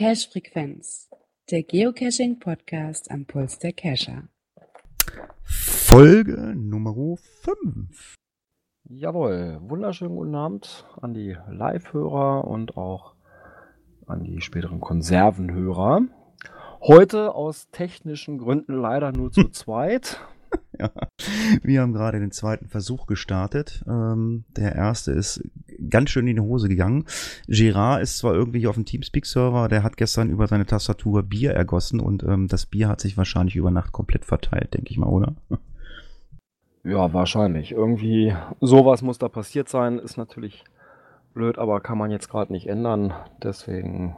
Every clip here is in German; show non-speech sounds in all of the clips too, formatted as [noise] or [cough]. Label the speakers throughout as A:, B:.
A: Cache-Frequenz, der Geocaching-Podcast am Puls der Cacher.
B: Folge Nummer 5.
C: Jawohl, wunderschönen guten Abend an die Live-Hörer und auch an die späteren Konservenhörer. Heute aus technischen Gründen leider nur zu [laughs] zweit.
B: Ja, wir haben gerade den zweiten Versuch gestartet. Ähm, der erste ist ganz schön in die Hose gegangen. Gerard ist zwar irgendwie auf dem Teamspeak-Server, der hat gestern über seine Tastatur Bier ergossen und ähm, das Bier hat sich wahrscheinlich über Nacht komplett verteilt, denke ich mal, oder?
C: Ja, wahrscheinlich. Irgendwie sowas muss da passiert sein. Ist natürlich blöd, aber kann man jetzt gerade nicht ändern. Deswegen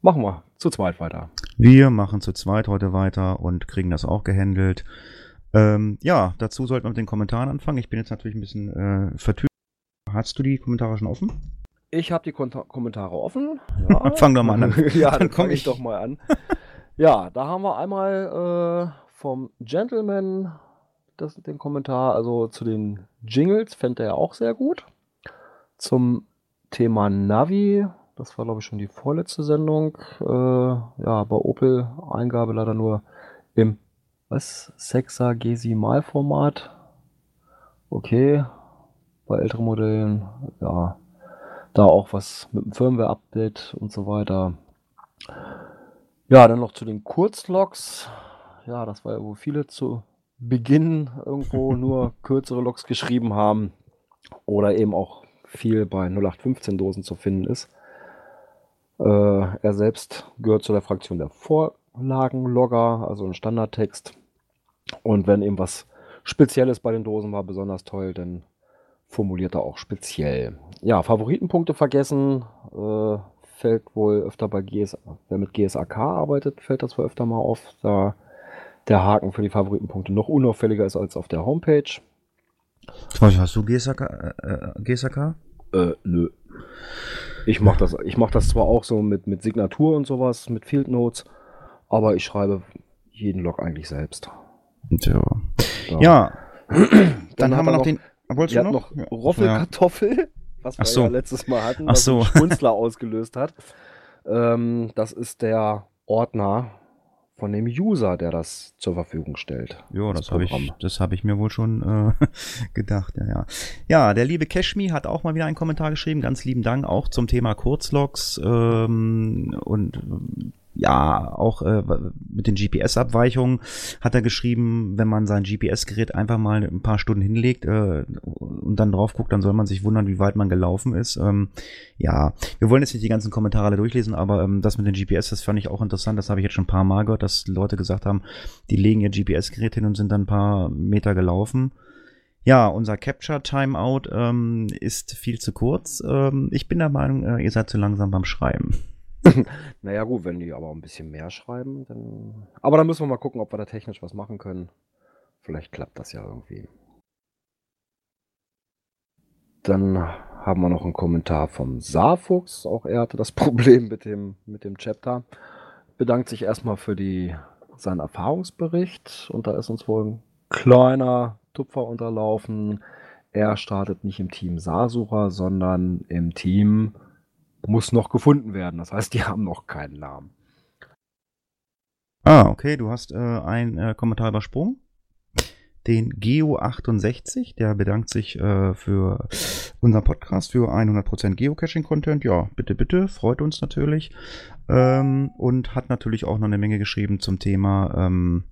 C: machen wir zu zweit weiter.
B: Wir machen zu zweit heute weiter und kriegen das auch gehandelt. Ähm, ja, dazu sollten wir mit den Kommentaren anfangen. Ich bin jetzt natürlich ein bisschen äh, vertüdelt. Hast du die Kommentare schon offen?
C: Ich habe die Kon Kommentare offen.
B: Ja. Fang doch mal an. [laughs]
C: ja, dann komme ich doch mal an. Ja, da haben wir einmal äh, vom Gentleman das, den Kommentar, also zu den Jingles, fände er auch sehr gut. Zum Thema Navi, das war glaube ich schon die vorletzte Sendung. Äh, ja, bei Opel Eingabe leider nur im was? Sexagesimalformat. Okay. Bei älteren Modellen, ja. Da auch was mit dem Firmware-Update und so weiter. Ja, dann noch zu den Kurzlogs. Ja, das war ja, wo viele zu Beginn irgendwo [laughs] nur kürzere Logs geschrieben haben. Oder eben auch viel bei 0815-Dosen zu finden ist. Äh, er selbst gehört zu der Fraktion der Vorlagenlogger, also ein Standardtext. Und wenn eben was Spezielles bei den Dosen war, besonders toll, dann formuliert er auch speziell. Ja, Favoritenpunkte vergessen, äh, fällt wohl öfter bei GS, wer mit GSAK arbeitet, fällt das wohl öfter mal auf, da der Haken für die Favoritenpunkte noch unauffälliger ist als auf der Homepage.
B: Hast du GSAK? Äh, GSAK?
C: Äh, nö. Ich mache das, ich mach das zwar auch so mit, mit Signatur und sowas, mit Field Notes, aber ich schreibe jeden Log eigentlich selbst.
B: So. Ja. ja. [clears throat] Dann, Dann haben wir noch, noch den.
C: Wolltest du noch? noch Roffelkartoffel, ja. was wir
B: so.
C: ja letztes Mal hatten,
B: was so. [laughs]
C: Schmunzler ausgelöst hat. Ähm, das ist der Ordner von dem User, der das zur Verfügung stellt.
B: Ja, das, das habe ich, das habe ich mir wohl schon äh, [laughs] gedacht. Ja, ja. ja, der liebe Cashme hat auch mal wieder einen Kommentar geschrieben. Ganz lieben Dank auch zum Thema Kurzlogs ähm, und ja, auch äh, mit den GPS-Abweichungen hat er geschrieben, wenn man sein GPS-Gerät einfach mal ein paar Stunden hinlegt äh, und dann drauf guckt, dann soll man sich wundern, wie weit man gelaufen ist. Ähm, ja, wir wollen jetzt nicht die ganzen Kommentare alle durchlesen, aber ähm, das mit den GPS, das fand ich auch interessant. Das habe ich jetzt schon ein paar Mal gehört, dass Leute gesagt haben, die legen ihr GPS-Gerät hin und sind dann ein paar Meter gelaufen. Ja, unser Capture Timeout ähm, ist viel zu kurz. Ähm, ich bin der Meinung, äh, ihr seid zu langsam beim Schreiben. [laughs]
C: naja, gut, wenn die aber ein bisschen mehr schreiben, dann. Aber dann müssen wir mal gucken, ob wir da technisch was machen können. Vielleicht klappt das ja irgendwie. Dann haben wir noch einen Kommentar vom Saarfuchs. Auch er hatte das [laughs] Problem mit dem, mit dem Chapter. Bedankt sich erstmal für die, seinen Erfahrungsbericht. Und da ist uns wohl ein kleiner Tupfer unterlaufen. Er startet nicht im Team Saarsucher, sondern im Team muss noch gefunden werden. Das heißt, die [laughs] haben noch keinen Namen.
B: Ah, okay, du hast äh, einen äh, Kommentar übersprungen. Den Geo68, der bedankt sich äh, für unseren Podcast für 100% Geocaching-Content. Ja, bitte, bitte, freut uns natürlich. Ähm, und hat natürlich auch noch eine Menge geschrieben zum Thema ähm,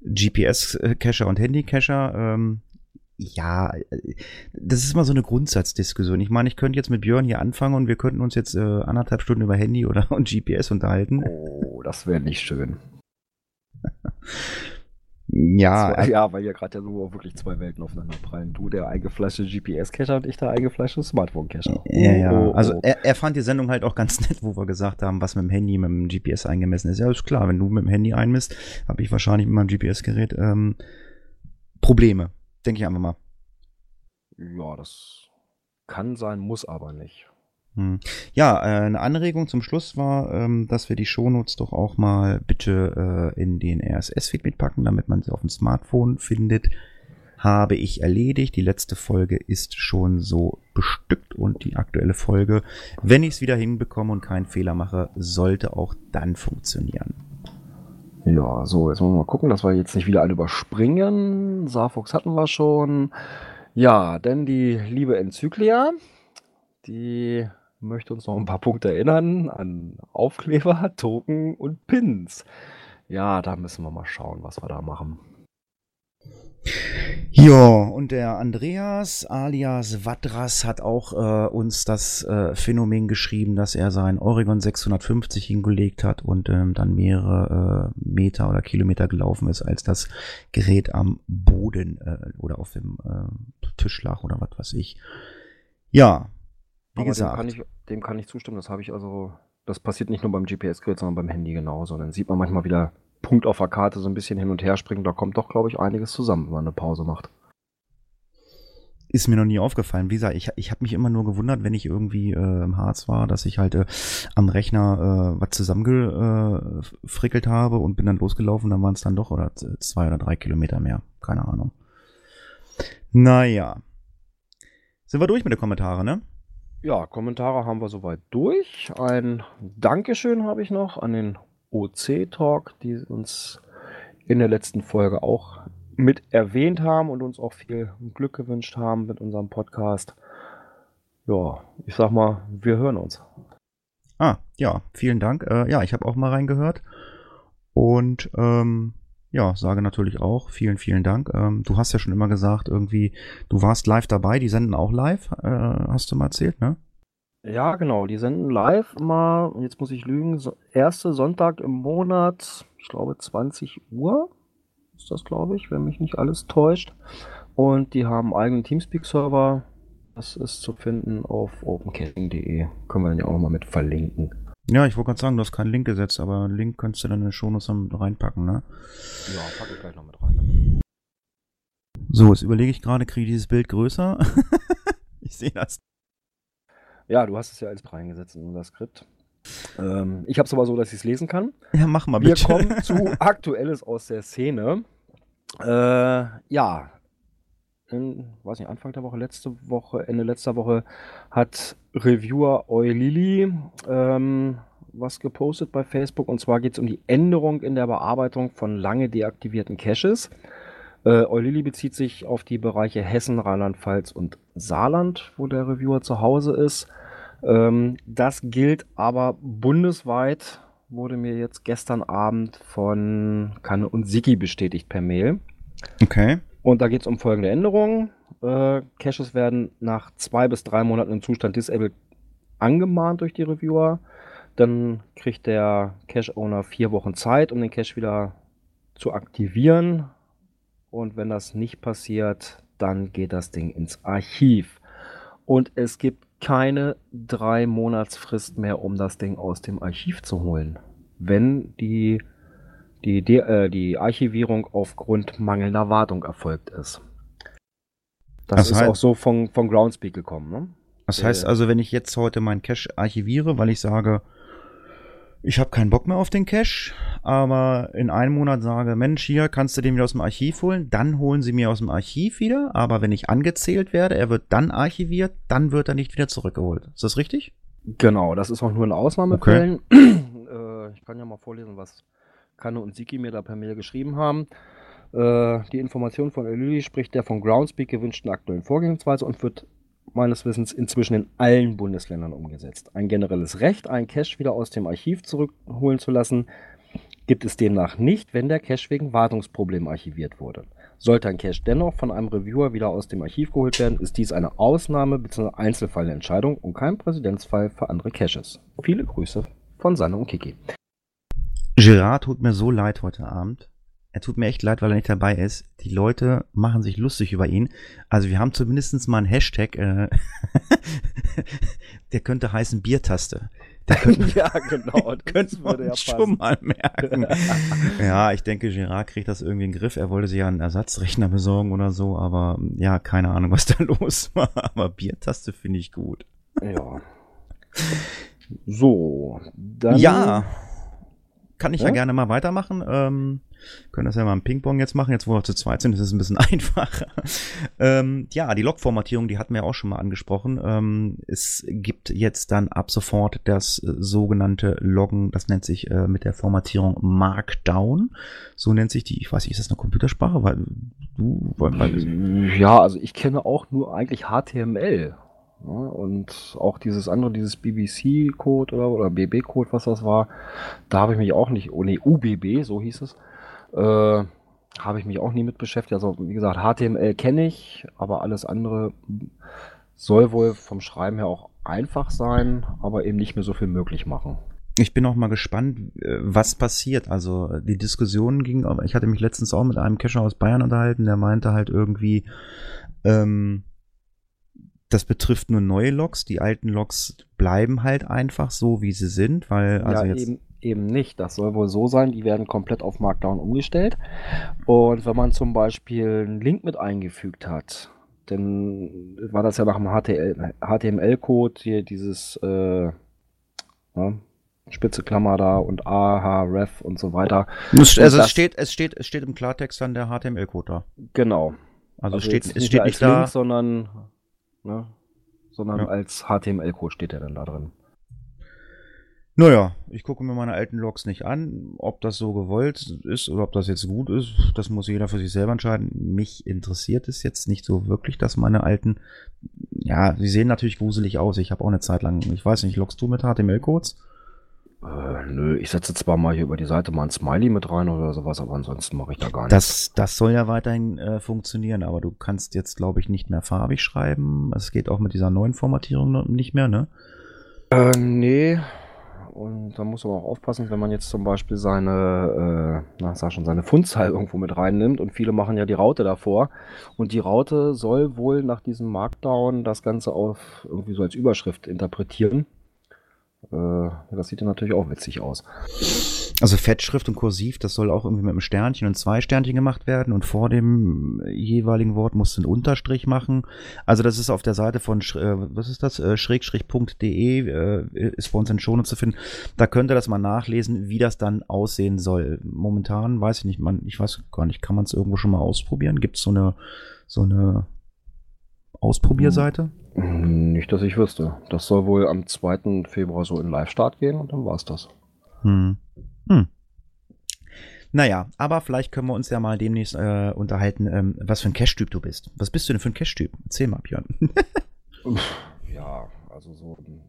B: GPS-Cacher und Handy-Cacher. Ähm, ja, äh, das ist immer so eine Grundsatzdiskussion. Ich meine, ich könnte jetzt mit Björn hier anfangen und wir könnten uns jetzt äh, anderthalb Stunden über Handy oder [laughs] und GPS unterhalten.
C: Oh, das wäre nicht schön. [laughs]
B: ja.
C: Zwei, äh, ja, weil hier gerade ja so wirklich zwei Welten aufeinander prallen. Du der eingefleischte GPS-Cacher und ich der eingefleischte Smartphone-Cacher.
B: Ja, ja. Oh, oh. Also er, er, fand die Sendung halt auch [laughs] ganz nett, wo wir gesagt haben, was mit dem Handy, mit dem GPS eingemessen ist. Ja, ist klar, wenn du mit dem Handy einmisst, habe ich wahrscheinlich mit meinem GPS-Gerät ähm, Probleme. Denke ich einfach mal.
C: Ja, das kann sein, muss aber nicht.
B: Hm. Ja, äh, eine Anregung zum Schluss war, ähm, dass wir die Shownotes doch auch mal bitte äh, in den RSS-Feed mitpacken, damit man sie auf dem Smartphone findet. habe ich erledigt. Die letzte Folge ist schon so bestückt und die aktuelle Folge, wenn ich es wieder hinbekomme und keinen Fehler mache, sollte auch dann funktionieren.
C: Ja, so, jetzt wollen wir mal gucken, dass wir jetzt nicht wieder alle überspringen. Saarfox hatten wir schon. Ja, denn die liebe Enzyklia, die möchte uns noch ein paar Punkte erinnern an Aufkleber, Token und Pins. Ja, da müssen wir mal schauen, was wir da machen.
B: Ja, und der Andreas alias Wadras hat auch äh, uns das äh, Phänomen geschrieben, dass er sein Oregon 650 hingelegt hat und ähm, dann mehrere äh, Meter oder Kilometer gelaufen ist, als das Gerät am Boden äh, oder auf dem äh, Tisch lag oder was weiß ich. Ja,
C: wie Aber gesagt. Dem kann, ich, dem kann ich zustimmen. Das habe ich also, das passiert nicht nur beim GPS-Gerät, sondern beim Handy genauso. Dann sieht man manchmal wieder Punkt auf der Karte so ein bisschen hin und her springen. Da kommt doch, glaube ich, einiges zusammen, wenn man eine Pause macht.
B: Ist mir noch nie aufgefallen. Wie gesagt, ich, ich habe mich immer nur gewundert, wenn ich irgendwie äh, im Harz war, dass ich halt äh, am Rechner äh, was zusammengefrickelt habe und bin dann losgelaufen, dann waren es dann doch oder zwei oder drei Kilometer mehr. Keine Ahnung. Naja. Sind wir durch mit den Kommentaren, ne?
C: Ja, Kommentare haben wir soweit durch. Ein Dankeschön habe ich noch an den OC-Talk, die uns in der letzten Folge auch mit erwähnt haben und uns auch viel Glück gewünscht haben mit unserem Podcast. Ja, ich sag mal, wir hören uns.
B: Ah, ja, vielen Dank. Äh, ja, ich habe auch mal reingehört. Und ähm, ja, sage natürlich auch vielen, vielen Dank. Ähm, du hast ja schon immer gesagt, irgendwie, du warst live dabei, die senden auch live, äh, hast du mal erzählt, ne?
C: Ja, genau, die senden live mal, jetzt muss ich lügen, so, erste Sonntag im Monat, ich glaube 20 Uhr ist das, glaube ich, wenn mich nicht alles täuscht. Und die haben einen eigenen Teamspeak-Server. Das ist zu finden auf opencaching.de. Können wir dann ja auch mal mit verlinken.
B: Ja, ich wollte gerade sagen, du hast keinen Link gesetzt, aber einen Link könntest du dann in den Shownotes reinpacken, ne?
C: Ja, packe ich gleich noch mit rein.
B: So, jetzt überlege ich gerade, kriege ich dieses Bild größer? [laughs] ich sehe das.
C: Ja, du hast es ja als reingesetzt in unser Skript. Ähm, ich habe es aber so, dass ich es lesen kann.
B: Ja, mach mal
C: bitte. Wir kommen [laughs] zu Aktuelles aus der Szene. Äh, ja, in, weiß nicht, Anfang der Woche, letzte Woche, Ende letzter Woche hat Reviewer Eulili ähm, was gepostet bei Facebook und zwar geht es um die Änderung in der Bearbeitung von lange deaktivierten Caches. Äh, Eulili bezieht sich auf die Bereiche Hessen, Rheinland-Pfalz und Saarland, wo der Reviewer zu Hause ist. Ähm, das gilt aber bundesweit, wurde mir jetzt gestern Abend von Kanne und Siki bestätigt per Mail.
B: Okay.
C: Und da geht es um folgende Änderungen. Äh, Caches werden nach zwei bis drei Monaten im Zustand disabled angemahnt durch die Reviewer. Dann kriegt der Cache-Owner vier Wochen Zeit, um den Cache wieder zu aktivieren. Und wenn das nicht passiert, dann geht das Ding ins Archiv. Und es gibt keine drei Monatsfrist mehr, um das Ding aus dem Archiv zu holen. Wenn die die, die, äh, die Archivierung aufgrund mangelnder Wartung erfolgt ist. Das, das ist heißt, auch so von, von Groundspeak gekommen. Ne?
B: Das heißt also, wenn ich jetzt heute meinen Cache archiviere, weil ich sage, ich habe keinen Bock mehr auf den Cache, aber in einem Monat sage, Mensch, hier kannst du den wieder aus dem Archiv holen, dann holen sie mir aus dem Archiv wieder, aber wenn ich angezählt werde, er wird dann archiviert, dann wird er nicht wieder zurückgeholt. Ist das richtig?
C: Genau, das ist auch nur in Ausnahmefällen. Okay. [clears throat] äh, ich kann ja mal vorlesen, was Kanne und Siki mir da per Mail geschrieben haben. Äh, die Information von Elili spricht der von Groundspeak gewünschten aktuellen Vorgehensweise und wird meines Wissens inzwischen in allen Bundesländern umgesetzt. Ein generelles Recht, einen Cache wieder aus dem Archiv zurückholen zu lassen, gibt es demnach nicht, wenn der Cache wegen Wartungsproblemen archiviert wurde. Sollte ein Cache dennoch von einem Reviewer wieder aus dem Archiv geholt werden, ist dies eine Ausnahme bzw. Einzelfallentscheidung und kein Präzedenzfall für andere Caches. Viele Grüße von Sanne und Kiki.
B: Gerard tut mir so leid heute Abend. Er tut mir echt leid, weil er nicht dabei ist. Die Leute machen sich lustig über ihn. Also wir haben zumindest mal einen Hashtag, äh, [laughs] der könnte heißen Biertaste. [laughs]
C: ja, genau. [laughs]
B: Das würde ja schon mal merken. ja, ich denke, Gerard kriegt das irgendwie in den Griff. Er wollte sich ja einen Ersatzrechner besorgen oder so, aber ja, keine Ahnung, was da los war. Aber Biertaste finde ich gut.
C: Ja. So,
B: dann. Ja. Kann ich ja, ja gerne mal weitermachen. Ähm, können das ja mal im Ping-Pong jetzt machen. Jetzt, wo wir zu zweit sind, ist es ein bisschen [laughs] einfacher. ähm, ja, die Log-Formatierung, die hatten wir auch schon mal angesprochen. Ähm, es gibt jetzt dann ab sofort das äh, sogenannte Loggen, das nennt sich äh, mit der Formatierung Markdown. So nennt sich die, ich weiß nicht, ist das eine Computersprache? Weil du, weil,
C: weil, ja, also ich kenne auch nur eigentlich HTML. Ja, und auch dieses andere, dieses BBC-Code oder, oder BB-Code, was das war, da habe ich mich auch nicht, oh nee, UBB, so hieß es, äh, habe ich mich auch nie mit beschäftigt. Also wie gesagt, HTML kenne ich, aber alles andere soll wohl vom Schreiben her auch einfach sein, aber eben nicht mehr so viel möglich machen.
B: Ich bin auch mal gespannt, äh, was passiert. Also die Diskussion ging, ich hatte mich letztens auch mit einem Cacher aus Bayern unterhalten, der meinte halt irgendwie, ähm, das betrifft nur neue Logs. Die alten Logs bleiben halt einfach so, wie sie sind, weil also
C: ja,
B: jetzt.
C: Eben, eben nicht. Das soll wohl so sein, die werden komplett auf Markdown umgestellt. Und wenn man zum Beispiel einen Link mit eingefügt hat, dann war das ja nach dem HTML-Code hier dieses äh, ja, Spitze Klammer da und AH, Ref und so weiter.
B: Es, also es steht, es steht, es steht im Klartext dann der HTML-Code da.
C: Genau.
B: Also, also es steht, es steht nicht da. Link,
C: sondern ne? sondern ja. als HTML-Code steht er dann da drin.
B: Naja, ich gucke mir meine alten Logs nicht an. Ob das so gewollt ist oder ob das jetzt gut ist, das muss jeder für sich selber entscheiden. Mich interessiert es jetzt nicht so wirklich, dass meine alten, ja, sie sehen natürlich gruselig aus. Ich habe auch eine Zeit lang, ich weiß nicht, logst du mit HTML-Codes?
C: Äh, nö, ich setze zwar mal hier über die Seite mal ein Smiley mit rein oder sowas, aber ansonsten mache ich da gar
B: nichts. Das, soll ja weiterhin äh, funktionieren, aber du kannst jetzt, glaube ich, nicht mehr farbig schreiben. Es geht auch mit dieser neuen Formatierung nicht mehr, ne?
C: Äh, nee. Und da muss man auch aufpassen, wenn man jetzt zum Beispiel seine, äh, na, sag schon, seine Fundzahl [laughs] irgendwo mit reinnimmt und viele machen ja die Raute davor. Und die Raute soll wohl nach diesem Markdown das Ganze auf irgendwie so als Überschrift interpretieren. Äh, das sieht ja natürlich auch witzig aus.
B: Also Fettschrift und Kursiv, das soll auch irgendwie mit einem Sternchen und zwei Sternchen gemacht werden und vor dem jeweiligen Wort musst du einen Unterstrich machen. Also das ist auf der Seite von, äh, was ist das, äh, schrägstrich.de, ist bei uns in Schonen zu finden. Da könnt ihr das mal nachlesen, wie das dann aussehen soll. Momentan weiß ich nicht, man, ich weiß gar nicht, kann man es irgendwo schon mal ausprobieren? Gibt es so eine, so eine Ausprobierseite?
C: Hm, nicht, dass ich wüsste. Das soll wohl am 2. Februar so in Live-Start gehen und dann war es das. Hm. Hm.
B: Naja, aber vielleicht können wir uns ja mal demnächst äh, unterhalten, ähm, was für ein Cash-Typ du bist. Was bist du denn für ein Cash-Typ? Erzähl mal, Björn. [laughs]
C: ja, also so ein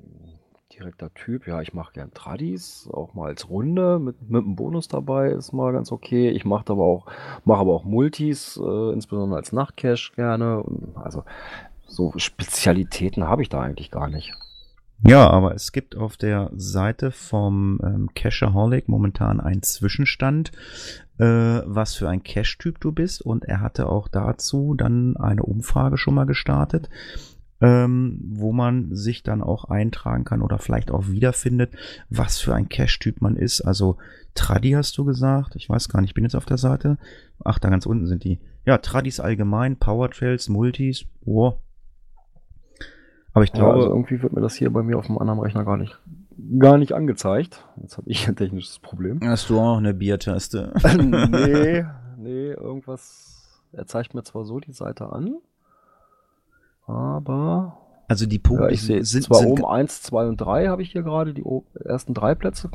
C: direkter Typ. Ja, ich mache gern Tradis, auch mal als Runde mit, mit einem Bonus dabei ist mal ganz okay. Ich mache aber auch, mache aber auch Multis, äh, insbesondere als Nachtcash gerne. Also so Spezialitäten habe ich da eigentlich gar nicht.
B: Ja, aber es gibt auf der Seite vom ähm, Cashaholic momentan einen Zwischenstand, äh, was für ein Cash-Typ du bist. Und er hatte auch dazu dann eine Umfrage schon mal gestartet, ähm, wo man sich dann auch eintragen kann oder vielleicht auch wiederfindet, was für ein Cash-Typ man ist. Also Tradi hast du gesagt. Ich weiß gar nicht, ich bin jetzt auf der Seite. Ach, da ganz unten sind die. Ja, Tradis allgemein, Power Trails, Multis. Wow,
C: aber ich glaube, ja, also irgendwie wird mir das hier bei mir auf dem anderen Rechner gar nicht, gar nicht angezeigt. Jetzt habe ich [laughs] ein technisches Problem.
B: Hast du auch eine Biertaste? [laughs]
C: nee, nee, irgendwas. Er zeigt mir zwar so die Seite an, aber.
B: Also die Punkte
C: ja, ich sehe sind zwar sind oben 1, 2 und 3 habe ich hier gerade, die ersten drei Plätze.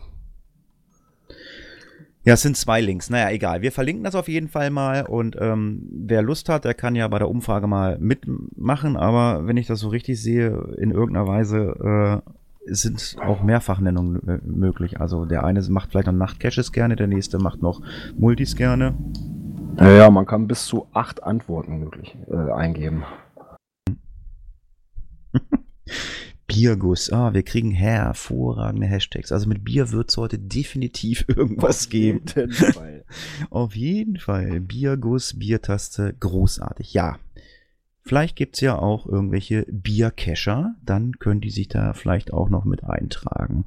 B: Ja, es sind zwei Links. Naja, egal. Wir verlinken das auf jeden Fall mal und ähm, wer Lust hat, der kann ja bei der Umfrage mal mitmachen. Aber wenn ich das so richtig sehe, in irgendeiner Weise äh, sind auch Mehrfachnennungen äh, möglich. Also der eine macht vielleicht noch Nachtcaches gerne, der nächste macht noch Multis gerne.
C: Ja, ja man kann bis zu acht Antworten möglich äh, eingeben. [laughs]
B: Bierguss. Ah, wir kriegen hervorragende Hashtags. Also mit Bier wird es heute definitiv [laughs] irgendwas Auf geben. Jeden Fall. [laughs] Auf jeden Fall. Bierguss, Biertaste, großartig. Ja. Vielleicht gibt es ja auch irgendwelche Biercacher. Dann können die sich da vielleicht auch noch mit eintragen.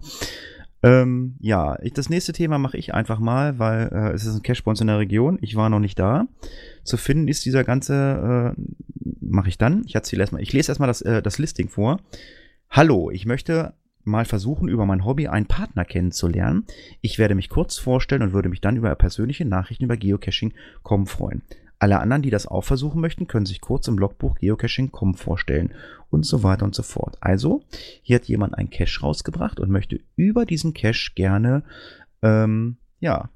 B: Ähm, ja, ich, das nächste Thema mache ich einfach mal, weil äh, es ist ein Cache bei uns in der Region. Ich war noch nicht da. Zu finden ist dieser ganze, äh, mache ich dann. Ich erzähle erstmal, ich lese erstmal das, äh, das Listing vor. Hallo, ich möchte mal versuchen, über mein Hobby einen Partner kennenzulernen. Ich werde mich kurz vorstellen und würde mich dann über persönliche Nachrichten über Geocaching.com freuen. Alle anderen, die das auch versuchen möchten, können sich kurz im Logbuch Geocaching.com vorstellen und so weiter und so fort. Also, hier hat jemand einen Cache rausgebracht und möchte über diesen Cache gerne, ähm, ja,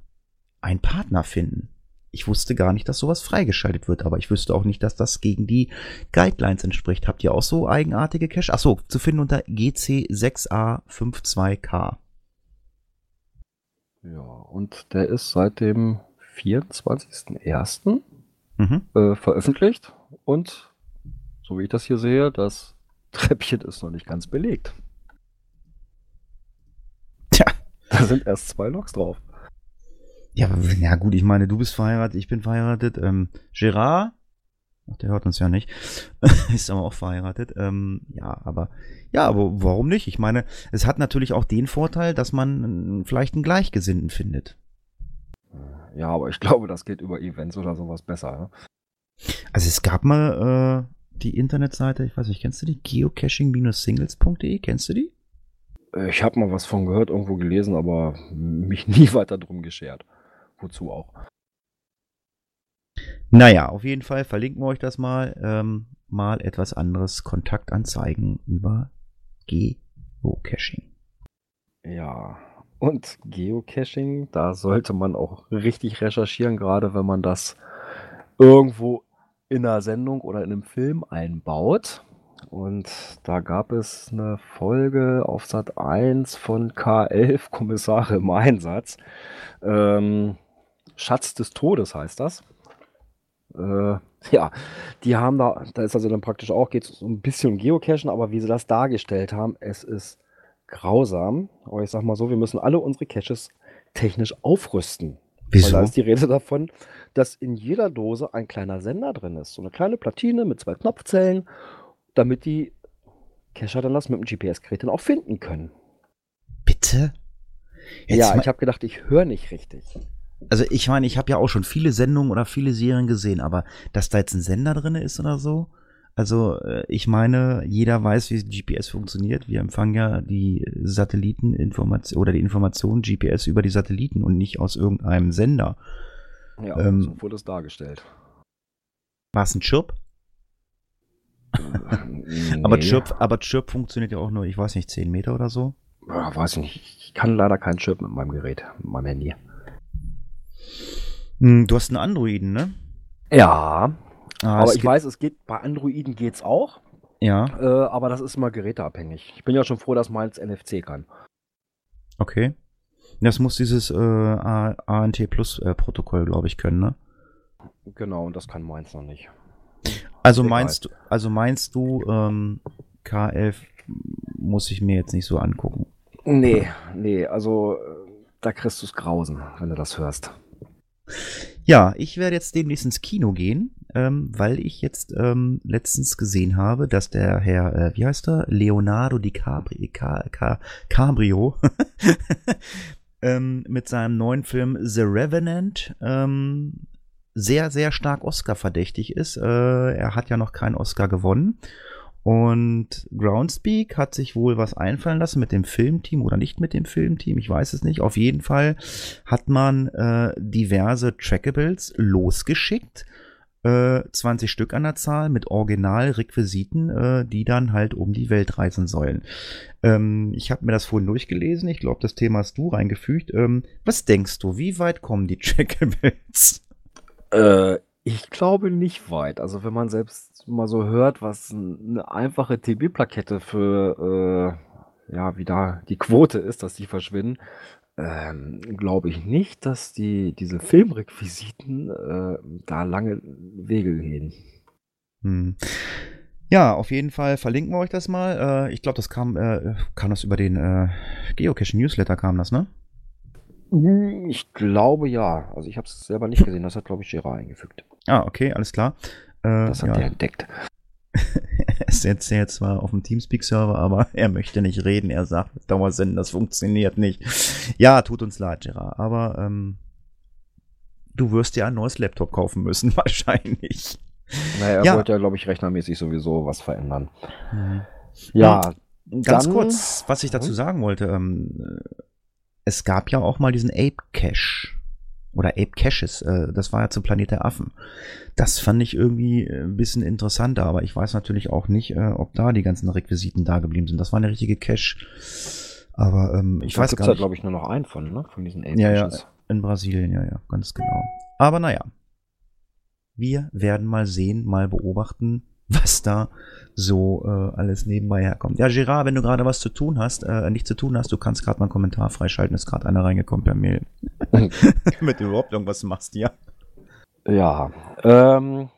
B: einen Partner finden. Ich wusste gar nicht, dass sowas freigeschaltet wird, aber ich wüsste auch nicht, dass das gegen die Guidelines entspricht. Habt ihr auch so eigenartige Cache? Achso, zu finden unter GC6A52K.
C: Ja, und der ist seit dem 24.01
B: Mhm.
C: äh, veröffentlicht und so wie ich das hier sehe, das [laughs] Treppchen ist noch nicht ganz belegt.
B: Tja.
C: Da sind erst zwei Loks drauf.
B: Ja, aber- ja gut, ich meine, du bist verheiratet, ich bin verheiratet. Ähm, Gerard, ach, der hört uns ja nicht, [laughs] ist aber auch verheiratet. Ähm, ja, aber ja, aber warum nicht? Ich meine, es hat natürlich auch den Vorteil, dass man äh, vielleicht einen Gleichgesinnten findet.
C: Ja, aber ich glaube, das geht über Events oder sowas besser. Ne?
B: Also es gab mal äh, die Internetseite, ich weiß nicht, kennst du die? Geocaching-singles.de, kennst du die?
C: Äh, Ich habe mal was von gehört, irgendwo gelesen, aber mich [laughs] nie weiter drum geschert. Wozu auch?
B: Naja, auf jeden Fall verlinken wir euch das mal. Ähm, mal etwas anderes Kontaktanzeigen über Geocaching.
C: Ja, und Geocaching, da sollte man auch richtig recherchieren, gerade wenn man das irgendwo in einer Sendung oder in einem Film einbaut. Und da gab es eine Folge auf Sat 1 von K11 Kommissare im Einsatz. Ähm, Schatz des Todes heißt das. Äh, ja, die haben da, da ist also dann praktisch auch, geht es so ein bisschen um Geocachen, aber wie sie das dargestellt haben, es ist grausam. Aber ich sag mal so, wir müssen alle unsere Caches technisch aufrüsten. Weil da ist die Rede davon, dass in jeder Dose ein kleiner Sender drin ist. So eine kleine Platine mit zwei Knopfzellen, damit die Cacher dann das mit dem GPS-Gerät dann auch finden können.
B: Bitte? Jetzt
C: ja, ich habe gedacht, ich höre nicht richtig.
B: Also ich meine, ich habe ja auch schon viele Sendungen oder viele Serien gesehen, aber dass da jetzt ein Sender drin ist oder so, also äh, ich meine, jeder weiß, wie GPS funktioniert. Wir empfangen ja die Satelliteninformation oder die Information GPS über die Satelliten und nicht aus irgendeinem Sender.
C: Ja,
B: Ähm,
C: so wurde es dargestellt.
B: War es ein Chirp? [laughs] Aber
C: Nee.
B: Chirp, aber Chirp funktioniert ja auch nur, ich weiß nicht, 10 Meter oder so.
C: Ja, weiß ich nicht. Ich kann leider keinen Chip mit meinem Gerät, mit meinem Handy.
B: Hm, du hast einen Androiden, ne?
C: Ja,
B: Ah,
C: aber ich weiß, es geht bei Androiden geht's auch,
B: Ja,
C: äh, aber das ist immer geräteabhängig. Ich bin ja schon froh, dass meins NFC kann.
B: okay. Das muss dieses äh, ANT Plus äh, Protokoll, glaube ich, können, ne?
C: Genau, und das kann meins noch nicht.
B: Also
C: Egal.
B: meinst du, also meinst du, ähm, K11 muss ich mir jetzt nicht so angucken.
C: Nee, nee, also äh, da kriegst du's Grausen, wenn du das hörst.
B: Ja, ich werde jetzt demnächst ins Kino gehen, ähm, weil ich jetzt ähm, letztens gesehen habe, dass der Herr, äh, wie heißt er, Leonardo DiCaprio, Ca Ca Cabrio, [laughs] ähm, mit seinem neuen Film The Revenant ähm, sehr, sehr stark Oscar verdächtig ist. Äh, er hat ja noch keinen Oscar gewonnen. Und Groundspeak hat sich wohl was einfallen lassen mit dem Filmteam oder nicht mit dem Filmteam, ich weiß es nicht. Auf jeden Fall hat man äh, diverse Trackables losgeschickt. Äh, 20 Stück an der Zahl mit Originalrequisiten, äh, die dann halt um die Welt reisen sollen. Ähm, ich habe mir das vorhin durchgelesen. Ich glaube, das Thema hast du reingefügt. Ähm, was denkst du, wie weit kommen die [laughs] Trackables?
C: Ich glaube nicht weit. Also wenn man selbst mal so hört, was eine einfache TB-Plakette für, äh, ja, wie da die Quote ist, dass die verschwinden, ähm, glaube ich nicht, dass die diese Filmrequisiten äh, da lange Wege gehen.
B: Hm. Ja, auf jeden Fall verlinken wir euch das mal. Äh, ich glaube, das kam, äh, kam das über den äh, Geocaching Newsletter kam das, ne?
C: Hm, Ich glaube ja. Also ich habe es selber nicht gesehen. Das hat, glaube ich, Gerard eingefügt.
B: Ah, okay, alles klar. Äh,
C: Das hat
B: ja.
C: er entdeckt. [laughs]
B: Er ist jetzt ja zwar auf dem Teamspeak-Server, aber [laughs] er möchte nicht reden. Er sagt, Dauersenden, das funktioniert nicht. Ja, tut uns leid, Gerard, aber ähm, du wirst dir ein neues Laptop kaufen müssen, [laughs] wahrscheinlich.
C: Naja, er
B: Ja.
C: wollte ja, glaube ich, rechnermäßig sowieso was verändern.
B: Mhm.
C: Ja,
B: Ganz
C: Dann-
B: kurz, was ich dazu sagen wollte. Ähm, es gab ja auch mal diesen Ape Cache. Oder Ape Caches. Äh, das war ja zum Planet der Affen. Das fand ich irgendwie äh, ein bisschen interessanter, aber ich weiß natürlich auch nicht, äh, ob da die ganzen Requisiten da geblieben sind. Das war eine richtige Cache. Aber ähm, ich
C: Da
B: weiß gar
C: ja,
B: nicht.
C: glaube ich, nur noch einen von, ne? Von diesen
B: Ja, ja,
C: Ape-Caches.
B: in Brasilien, ja, ja, ganz genau. Aber naja, wir werden mal sehen, mal beobachten, was da so äh, alles nebenbei herkommt. Ja, Gerard, wenn du gerade was zu tun hast, äh, nicht zu tun hast, du kannst gerade mal einen Kommentar freischalten, ist gerade einer reingekommen per Mail. [laughs] [laughs] Mit überhaupt irgendwas machst, ja.
C: Ja, ähm,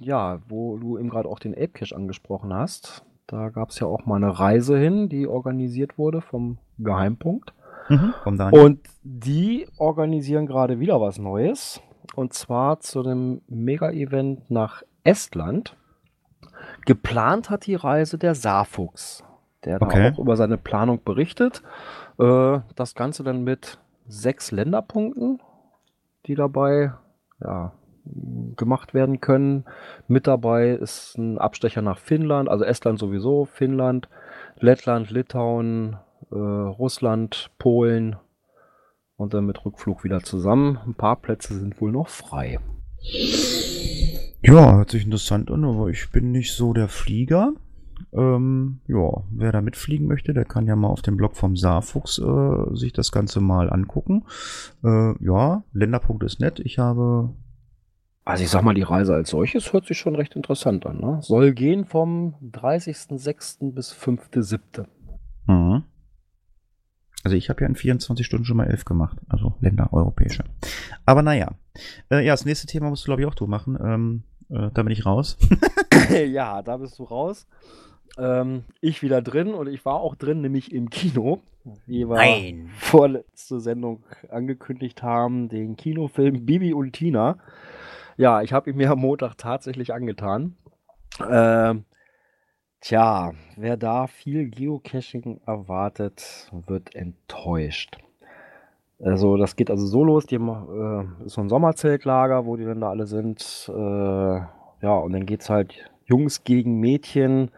C: ja, wo du eben gerade auch den Ape Cache angesprochen hast, da gab es ja auch mal eine Reise hin, die organisiert wurde vom Geheimpunkt.
B: Mhm.
C: Und die organisieren gerade wieder was Neues. Und zwar zu dem Mega-Event nach Estland. Geplant hat die Reise der Saarfuchs, der da
B: Okay.
C: auch über seine Planung berichtet. Äh, das Ganze dann mit sechs Länderpunkten, die dabei ja, gemacht werden können. Mit dabei ist ein Abstecher nach Finnland, also Estland sowieso, Finnland, Lettland, Litauen, äh, Russland, Polen und dann mit Rückflug wieder zusammen. Ein paar Plätze sind wohl noch frei.
B: Ja, hört sich interessant an, aber ich bin nicht so der Flieger. Ähm, ja, wer da mitfliegen möchte, der kann ja mal auf dem Blog vom Saarfuchs äh, sich das Ganze mal angucken. Äh, ja, Länderpunkt ist nett. Ich habe
C: Also ich sag mal, die Reise als solches hört sich schon recht interessant an. Ne? Soll gehen vom 30.06. bis 5.07.
B: Mhm. Also ich habe ja in 24 Stunden schon mal 11 gemacht. Also Länder, europäische. Aber naja. Äh, ja, das nächste Thema musst du, glaube ich, auch du machen. Ähm, äh, da bin ich raus. [laughs]
C: ja, da bist du raus. Ähm, ich wieder drin und ich war auch drin, nämlich im Kino. Wie wir
B: Nein.
C: vorletzte Sendung angekündigt haben, den Kinofilm Bibi und Tina. Ja, ich habe ihn mir am Montag tatsächlich angetan. Ähm, tja, wer da viel Geocaching erwartet, wird enttäuscht. Also das geht also so los, die haben, äh, ist so ein Sommerzeltlager, wo die dann da alle sind. Äh, ja, und dann geht's halt Jungs gegen Mädchen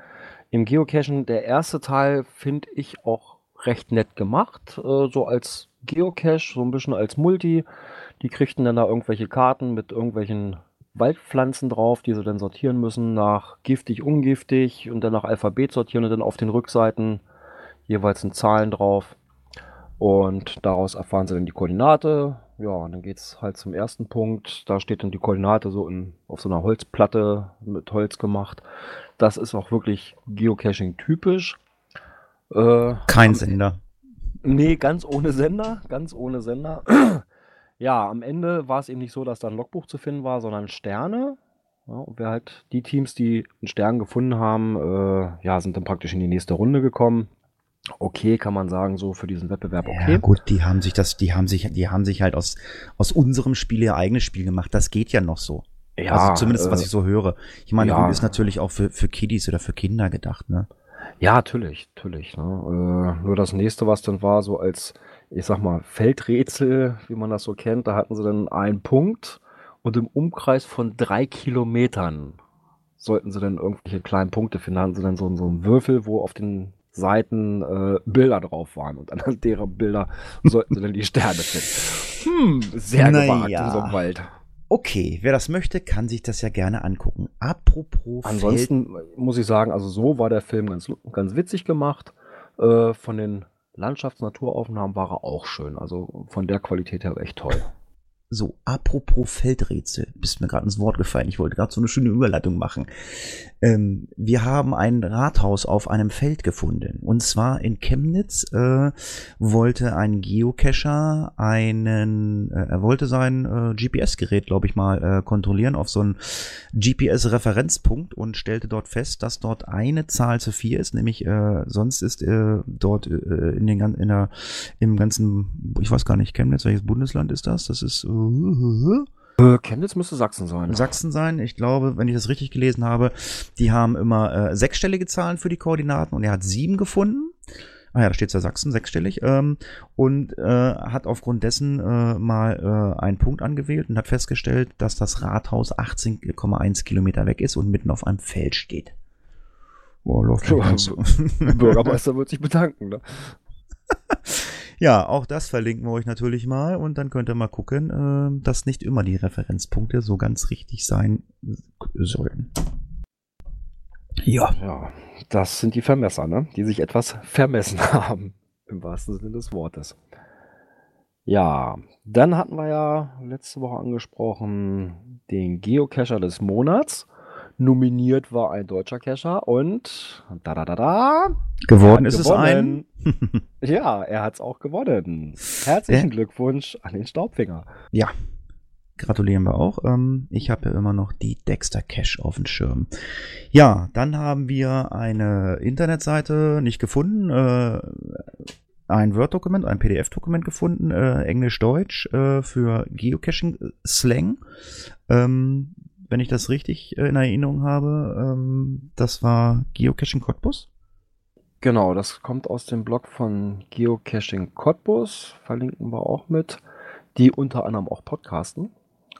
C: im Geocachen. Der erste Teil finde ich auch recht nett gemacht, äh, so als Geocache, so ein bisschen als Multi. Die kriegten dann da irgendwelche Karten mit irgendwelchen Waldpflanzen drauf, die sie dann sortieren müssen nach giftig, ungiftig und dann nach Alphabet sortieren und dann auf den Rückseiten jeweils sind Zahlen drauf. Und daraus erfahren sie dann die Koordinate. Ja, und dann geht's halt zum ersten Punkt. Da steht dann die Koordinate so in, auf so einer Holzplatte mit Holz gemacht. Das ist auch wirklich Geocaching typisch. Äh,
B: Kein Sender.
C: Nee, ganz ohne Sender, ganz ohne Sender. ja, am Ende war es eben nicht so, dass da ein Logbuch zu finden war, sondern Sterne. Ja, und wer halt die Teams, die einen Stern gefunden haben, äh, ja, sind dann praktisch in die nächste Runde gekommen. Okay, kann man sagen, so für diesen Wettbewerb okay.
B: Ja, gut, die haben sich das, die haben sich, die haben sich halt aus, aus unserem Spiel ihr eigenes Spiel gemacht. Das geht ja noch so.
C: Ja,
B: also zumindest, was
C: äh,
B: ich so höre. Ich meine,
C: ja.
B: ist natürlich auch für, für Kiddies oder für Kinder gedacht, ne?
C: Ja, natürlich, natürlich. Ne? Äh, nur das nächste, was dann war, so als, ich sag mal, Feldrätsel, wie man das so kennt, da hatten sie dann einen Punkt und im Umkreis von drei Kilometern sollten sie dann irgendwelche kleinen Punkte finden. Da hatten sie dann so, so einen Würfel, wo auf den Seiten äh, Bilder drauf waren und anhand [laughs] derer Bilder sollten sie dann die Sterne finden. Hm, sehr
B: Na
C: gewagt
B: ja.
C: in so einem Wald.
B: Okay, wer das möchte, kann sich das ja gerne angucken. Apropos
C: Ansonsten muss ich sagen, also so war der Film ganz, ganz witzig gemacht. Äh, von den Landschafts-Naturaufnahmen war er auch schön. Also von der Qualität her echt toll.
B: So, apropos Feldrätsel, bist mir gerade ins Wort gefallen. Ich wollte gerade so eine schöne Überleitung machen. Ähm, wir haben ein Rathaus auf einem Feld gefunden. Und zwar in Chemnitz äh, wollte ein Geocacher einen, äh, er wollte sein äh, GPS-Gerät, glaube ich mal, äh, kontrollieren auf so einen GPS-Referenzpunkt und stellte dort fest, dass dort eine Zahl zu viel ist, nämlich äh, sonst ist äh, dort in den in der, im ganzen, ich weiß gar nicht, Chemnitz, welches Bundesland ist das? Das ist Äh,
C: Chemnitz müsste Sachsen sein.
B: Sachsen sein. Ich glaube, wenn ich das richtig gelesen habe, die haben immer äh, sechsstellige Zahlen für die Koordinaten und er hat sieben gefunden. Ah ja, da steht ja Sachsen, sechsstellig. Ähm, und äh, hat aufgrund dessen äh, mal äh, einen Punkt angewählt und hat festgestellt, dass das Rathaus 18,1 Kilometer weg ist und mitten auf einem Feld steht. Boah, läuft [laughs] ganz so.
C: Bürgermeister wird sich bedanken. Ne? [laughs]
B: Ja, auch das verlinken wir euch natürlich mal und dann könnt ihr mal gucken, äh, dass nicht immer die Referenzpunkte so ganz richtig sein sollen.
C: Ja. Ja, das sind die Vermesser, ne? Die sich etwas vermessen [laughs] haben, im wahrsten Sinne des Wortes. Ja, dann hatten wir ja letzte Woche angesprochen den Geocacher des Monats. Nominiert war ein deutscher Cacher und da da da da.
B: Geworden ist gewonnen.
C: es ein. [laughs] ja, er hat es auch gewonnen. Herzlichen äh? Glückwunsch an den Staubfinger.
B: Ja, gratulieren wir auch. Ähm, ich habe ja immer noch die Dexter Cache auf dem Schirm. Ja, dann haben wir eine Internetseite nicht gefunden. Äh, ein Word-Dokument, ein PDF-Dokument gefunden, äh, Englisch-Deutsch äh, für Geocaching-Slang. Wenn ich das richtig äh, in Erinnerung habe, ähm, das war Geocaching Cottbus.
C: Genau, das kommt aus dem Blog von Geocaching Cottbus, verlinken wir auch mit, die unter anderem auch podcasten.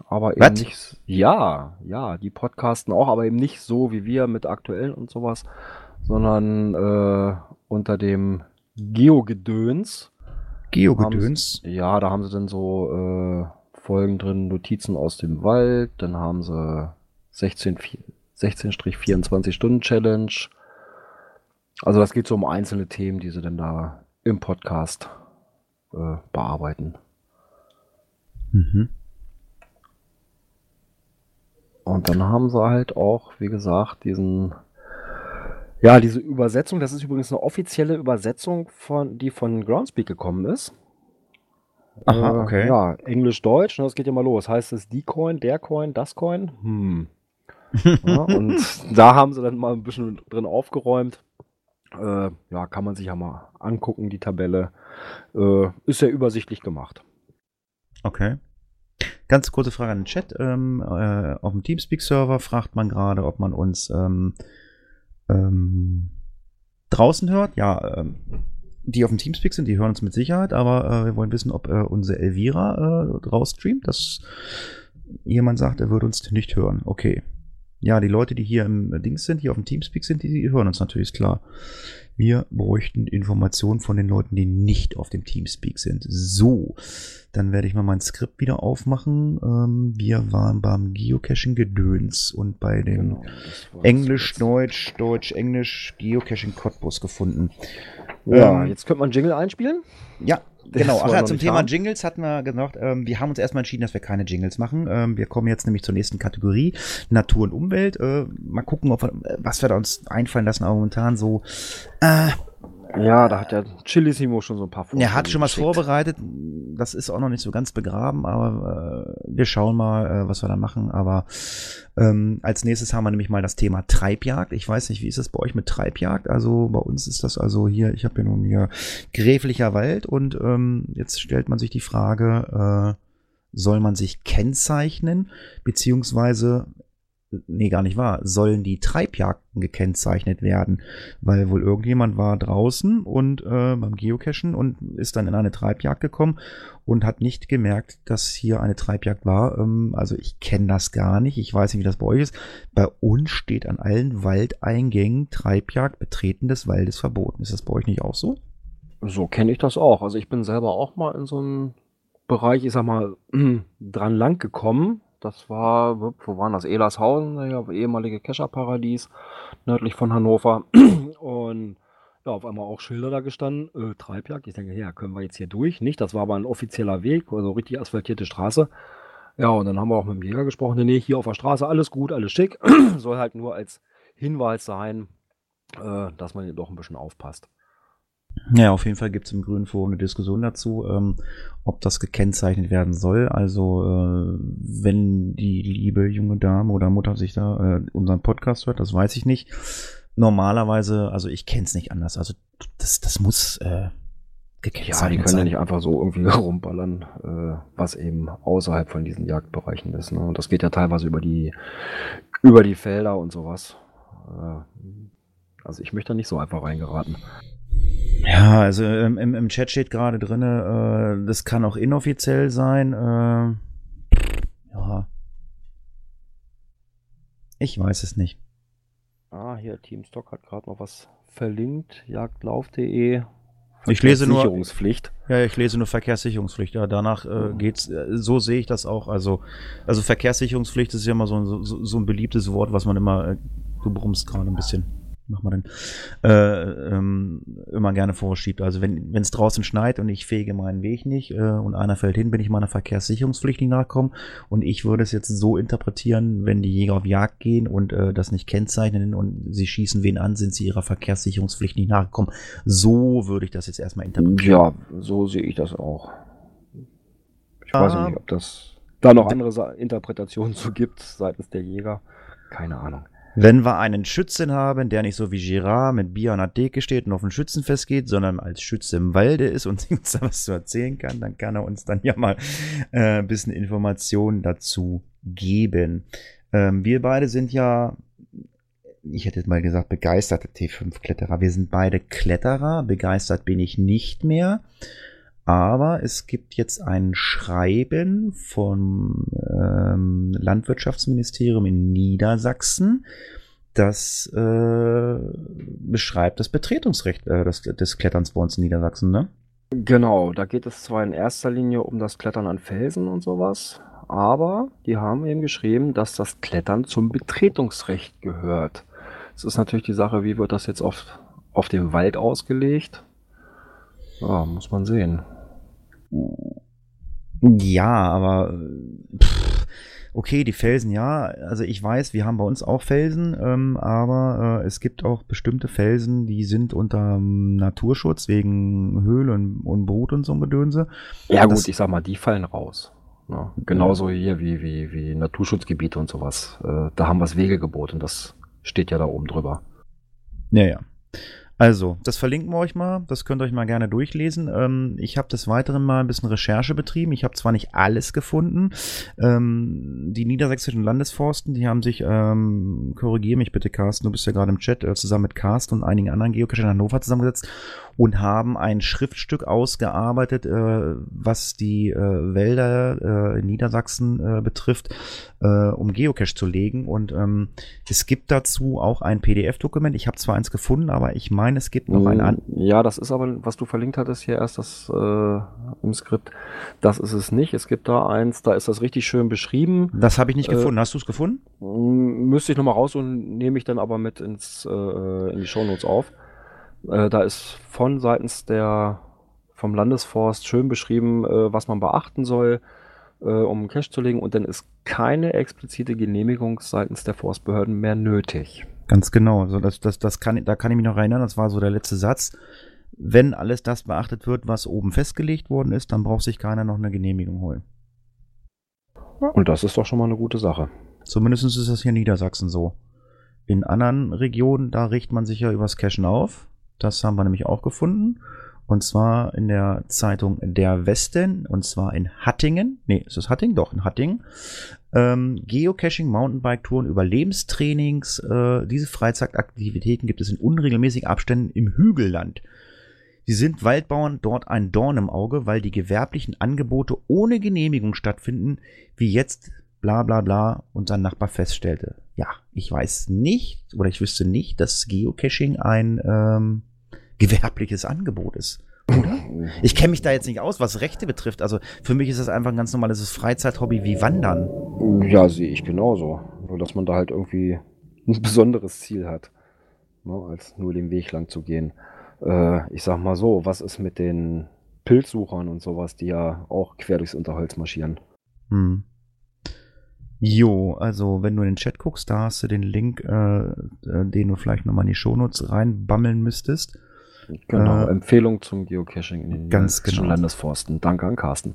C: Aber eben What? nicht, ja, ja, die podcasten auch, aber eben nicht so wie wir mit aktuellen und sowas, sondern äh, unter dem Geogedöns.
B: Geogedöns?
C: Ja, da haben sie dann so äh, Folgen drin, Notizen aus dem Wald, dann haben sie 16-24 Stunden Challenge. Also das geht so um einzelne Themen, die sie dann da im Podcast äh, bearbeiten. Mhm. Und dann haben sie halt auch, wie gesagt, diesen, ja, diese Übersetzung, das ist übrigens eine offizielle Übersetzung von, die von Groundspeak gekommen ist.
B: Aha, äh, okay.
C: Ja, Englisch-Deutsch, das geht ja mal los. Heißt es die Coin, der Coin, das Coin? Hm. [laughs] ja, und da haben sie dann mal ein bisschen drin aufgeräumt. Äh, ja, kann man sich ja mal angucken, die Tabelle. Äh, ist ja übersichtlich gemacht.
B: Okay. Ganz kurze Frage an den Chat. Ähm, äh, auf dem Teamspeak-Server fragt man gerade, ob man uns ähm, ähm, draußen hört. Ja, ähm, die auf dem Teamspeak sind, die hören uns mit Sicherheit, aber äh, wir wollen wissen, ob äh, unsere Elvira äh, rausstreamt, dass jemand sagt, er würde uns nicht hören. Okay. Ja, die Leute, die hier im Dings sind, die auf dem Teamspeak sind, die, die hören uns natürlich, ist klar. Wir bräuchten Informationen von den Leuten, die nicht auf dem Teamspeak sind. So, dann werde ich mal mein Skript wieder aufmachen. Ähm, wir waren beim Geocaching Gedöns und bei dem genau, Englisch, Deutsch, Deutsch, Englisch Geocaching Cottbus gefunden.
C: Ja, ähm, jetzt könnte man Jingle einspielen.
B: Ja, genau. Ach ja, zum Thema haben. Jingles hatten wir gesagt, ähm, wir haben uns erstmal entschieden, dass wir keine Jingles machen. Ähm, wir kommen jetzt nämlich zur nächsten Kategorie, Natur und Umwelt. Äh, mal gucken, ob wir, was wir da uns einfallen lassen, aber momentan so, äh,
C: ja, da hat der Chilissimo schon so ein paar
B: Vorbereitet. Er hat schon was vorbereitet. Das ist auch noch nicht so ganz begraben, aber äh, wir schauen mal, äh, was wir da machen. Aber ähm, als nächstes haben wir nämlich mal das Thema Treibjagd. Ich weiß nicht, wie ist das bei euch mit Treibjagd? Also bei uns ist das also hier, ich habe hier nun hier gräflicher Wald und ähm, jetzt stellt man sich die Frage, äh, soll man sich kennzeichnen, beziehungsweise nee, gar nicht wahr, sollen die Treibjagden gekennzeichnet werden, weil wohl irgendjemand war draußen und äh, beim Geocachen und ist dann in eine Treibjagd gekommen und hat nicht gemerkt, dass hier eine Treibjagd war. Ähm, also ich kenne das gar nicht, ich weiß nicht, wie das bei euch ist. Bei uns steht an allen Waldeingängen Treibjagd, Betreten des Waldes verboten. Ist das bei euch nicht auch so?
C: So kenne ich das auch. Also ich bin selber auch mal in so einem Bereich, ich sag mal, [clears throat] dran lang gekommen das war, wo waren das? Elershausen, ja, ehemalige Kescherparadies, nördlich von Hannover. [clears throat] Und ja, auf einmal auch Schilder da gestanden, äh, Treibjagd. Ich denke, ja, können wir jetzt hier durch? Nicht, das war aber ein offizieller Weg, also richtig asphaltierte Straße. Ja, und dann haben wir auch mit dem Jäger gesprochen, nee, hier auf der Straße alles gut, alles schick. [clears throat] Soll halt nur als Hinweis sein, äh, dass man hier doch ein bisschen aufpasst.
B: Ja, auf jeden Fall gibt es im Grünen Forum eine Diskussion dazu, ähm, ob das gekennzeichnet werden soll. Also äh, wenn die liebe junge Dame oder Mutter sich da äh, unseren Podcast hört, das weiß ich nicht. Normalerweise, also ich kenne es nicht anders. Also das, das muss äh,
C: gekennzeichnet sein. Ja, die können sein. ja nicht einfach so irgendwie [laughs] rumballern, äh, was eben außerhalb von diesen Jagdbereichen ist. Ne? Und das geht ja teilweise über die über die Felder und sowas. Äh, also ich möchte da nicht so einfach reingeraten.
B: Ja, also im, im Chat steht gerade drin, äh, das kann auch inoffiziell sein. Äh, ja. Ich weiß es nicht.
C: Ah, hier, Team Stock hat gerade noch was verlinkt. Jagdlauf.de.
B: Ich lese nur-
C: Sicherungspflicht.
B: Ja, ich lese nur Verkehrssicherungspflicht. Ja, danach äh, geht's. Äh, so sehe ich das auch. Also, also Verkehrssicherungspflicht ist ja immer so, ein- so, so ein beliebtes Wort, was man immer. Äh, du brummst gerade ein bisschen. Mach mal denn. Äh, ähm, immer gerne vorschiebt. Also wenn wenn es draußen schneit und ich fege meinen Weg nicht äh, und einer fällt hin, bin ich meiner Verkehrssicherungspflicht nicht nachkommen. Und ich würde es jetzt so interpretieren, wenn die Jäger auf Jagd gehen und äh, das nicht kennzeichnen und sie schießen wen an, sind sie ihrer Verkehrssicherungspflicht nicht nachgekommen. So würde ich das jetzt erstmal interpretieren.
C: Ja, so sehe ich das auch. Ich weiß
B: Ah.
C: nicht, ob das da noch andere Interpretationen zu gibt seitens der Jäger. Keine Ahnung.
B: Wenn wir einen Schützen haben, der nicht so wie Girard mit Bier an der Theke steht und auf ein Schützenfest geht, sondern als Schütze im Walde ist und [laughs] uns da was zu erzählen kann, dann kann er uns dann ja mal äh, ein bisschen Informationen dazu geben. Ähm, wir beide sind ja, ich hätte mal gesagt, begeisterte T5-Kletterer. Wir sind beide Kletterer, begeistert bin ich nicht mehr. Aber es gibt jetzt ein Schreiben vom ähm, Landwirtschaftsministerium in Niedersachsen, das äh, beschreibt das Betretungsrecht äh, des, des Kletterns bei uns in Niedersachsen, ne?
C: Genau, da geht es zwar in erster Linie um das Klettern an Felsen und sowas, aber die haben eben geschrieben, dass das Klettern zum Betretungsrecht gehört. Es ist natürlich die Sache, wie wird das jetzt auf, auf den Wald ausgelegt? Ja, muss man sehen.
B: Ja, aber äh, pff, okay, die Felsen, ja. Also ich weiß, wir haben bei uns auch Felsen, ähm, aber äh, es gibt auch bestimmte Felsen, die sind unter ähm, Naturschutz wegen Höhle und, Brut und so ein Gedönse.
C: Ja
B: Das-
C: gut, ich sag mal, die fallen raus. Ne? Genauso hier wie, wie, wie Naturschutzgebiete und sowas. Äh, da haben wir das Wegegebot und das steht ja da oben drüber.
B: Ja, ja. Also, das verlinken wir euch mal. Das könnt ihr euch mal gerne durchlesen. Ähm, ich habe des Weiteren mal ein bisschen Recherche betrieben. Ich habe zwar nicht alles gefunden. Ähm, die niedersächsischen Landesforsten, die haben sich, ähm, korrigiere mich bitte, Carsten, du bist ja gerade im Chat, äh, zusammen mit Carsten und einigen anderen Geocachern in Hannover zusammengesetzt und haben ein Schriftstück ausgearbeitet, äh, was die äh, Wälder äh, in Niedersachsen äh, betrifft, äh, um Geocache zu legen. Und ähm, es gibt dazu auch ein PDF-Dokument. Ich habe zwar eins gefunden, aber ich meine, es gibt noch ein an.
C: Ja, das ist aber, was du verlinkt hattest hier erst das äh, im Skript. Das ist es nicht. Es gibt da eins, da ist das richtig schön beschrieben.
B: Das habe ich nicht
C: Äh,
B: gefunden. Hast du es gefunden?
C: Müsste ich nochmal raus und nehme ich dann aber mit ins, äh, in die Shownotes auf. Äh, da ist von seitens der vom Landesforst schön beschrieben, äh, was man beachten soll, äh, um einen Cache zu legen. Und dann ist keine explizite Genehmigung seitens der Forstbehörden mehr nötig.
B: Ganz genau. Also das, das, das kann, da kann ich mich noch erinnern. Das war so der letzte Satz. Wenn alles das beachtet wird, was oben festgelegt worden ist, dann braucht sich keiner noch eine Genehmigung holen.
C: Und das ist doch schon mal eine gute Sache.
B: Zumindest ist das hier in Niedersachsen so. In anderen Regionen, da richtet man sich ja übers Cashen auf. Das haben wir nämlich auch gefunden. Und zwar in der Zeitung Der Westen, und zwar in Hattingen. Nee, ist das Hattingen? Doch, in Hattingen. Ähm, Geocaching, Mountainbike-Touren, Überlebenstrainings. Äh, diese Freizeitaktivitäten gibt es in unregelmäßigen Abständen im Hügelland. Sie sind Waldbauern dort ein Dorn im Auge, weil die gewerblichen Angebote ohne Genehmigung stattfinden, wie jetzt bla bla bla unser Nachbar feststellte. Ja, ich weiß nicht oder ich wüsste nicht, dass Geocaching ein ähm, gewerbliches Angebot ist. Oder? Ich kenne mich da jetzt nicht aus, was Rechte betrifft. Also für mich ist das einfach ein ganz normales Freizeit-Hobby wie Wandern.
C: Ja, sehe ich genauso. Nur, dass man da halt irgendwie ein besonderes Ziel hat, ne, als nur den Weg lang zu gehen. Äh, ich sag mal so, was ist mit den Pilzsuchern und sowas, die ja auch quer durchs Unterholz marschieren?
B: Hm. Jo, also wenn du in den Chat guckst, da hast du den Link, äh, äh, den du vielleicht nochmal in die Shownotes reinbammeln müsstest.
C: Genau,
B: Äh,
C: Empfehlung zum Geocaching in den
B: ganz genau.
C: Landesforsten. Danke an Carsten.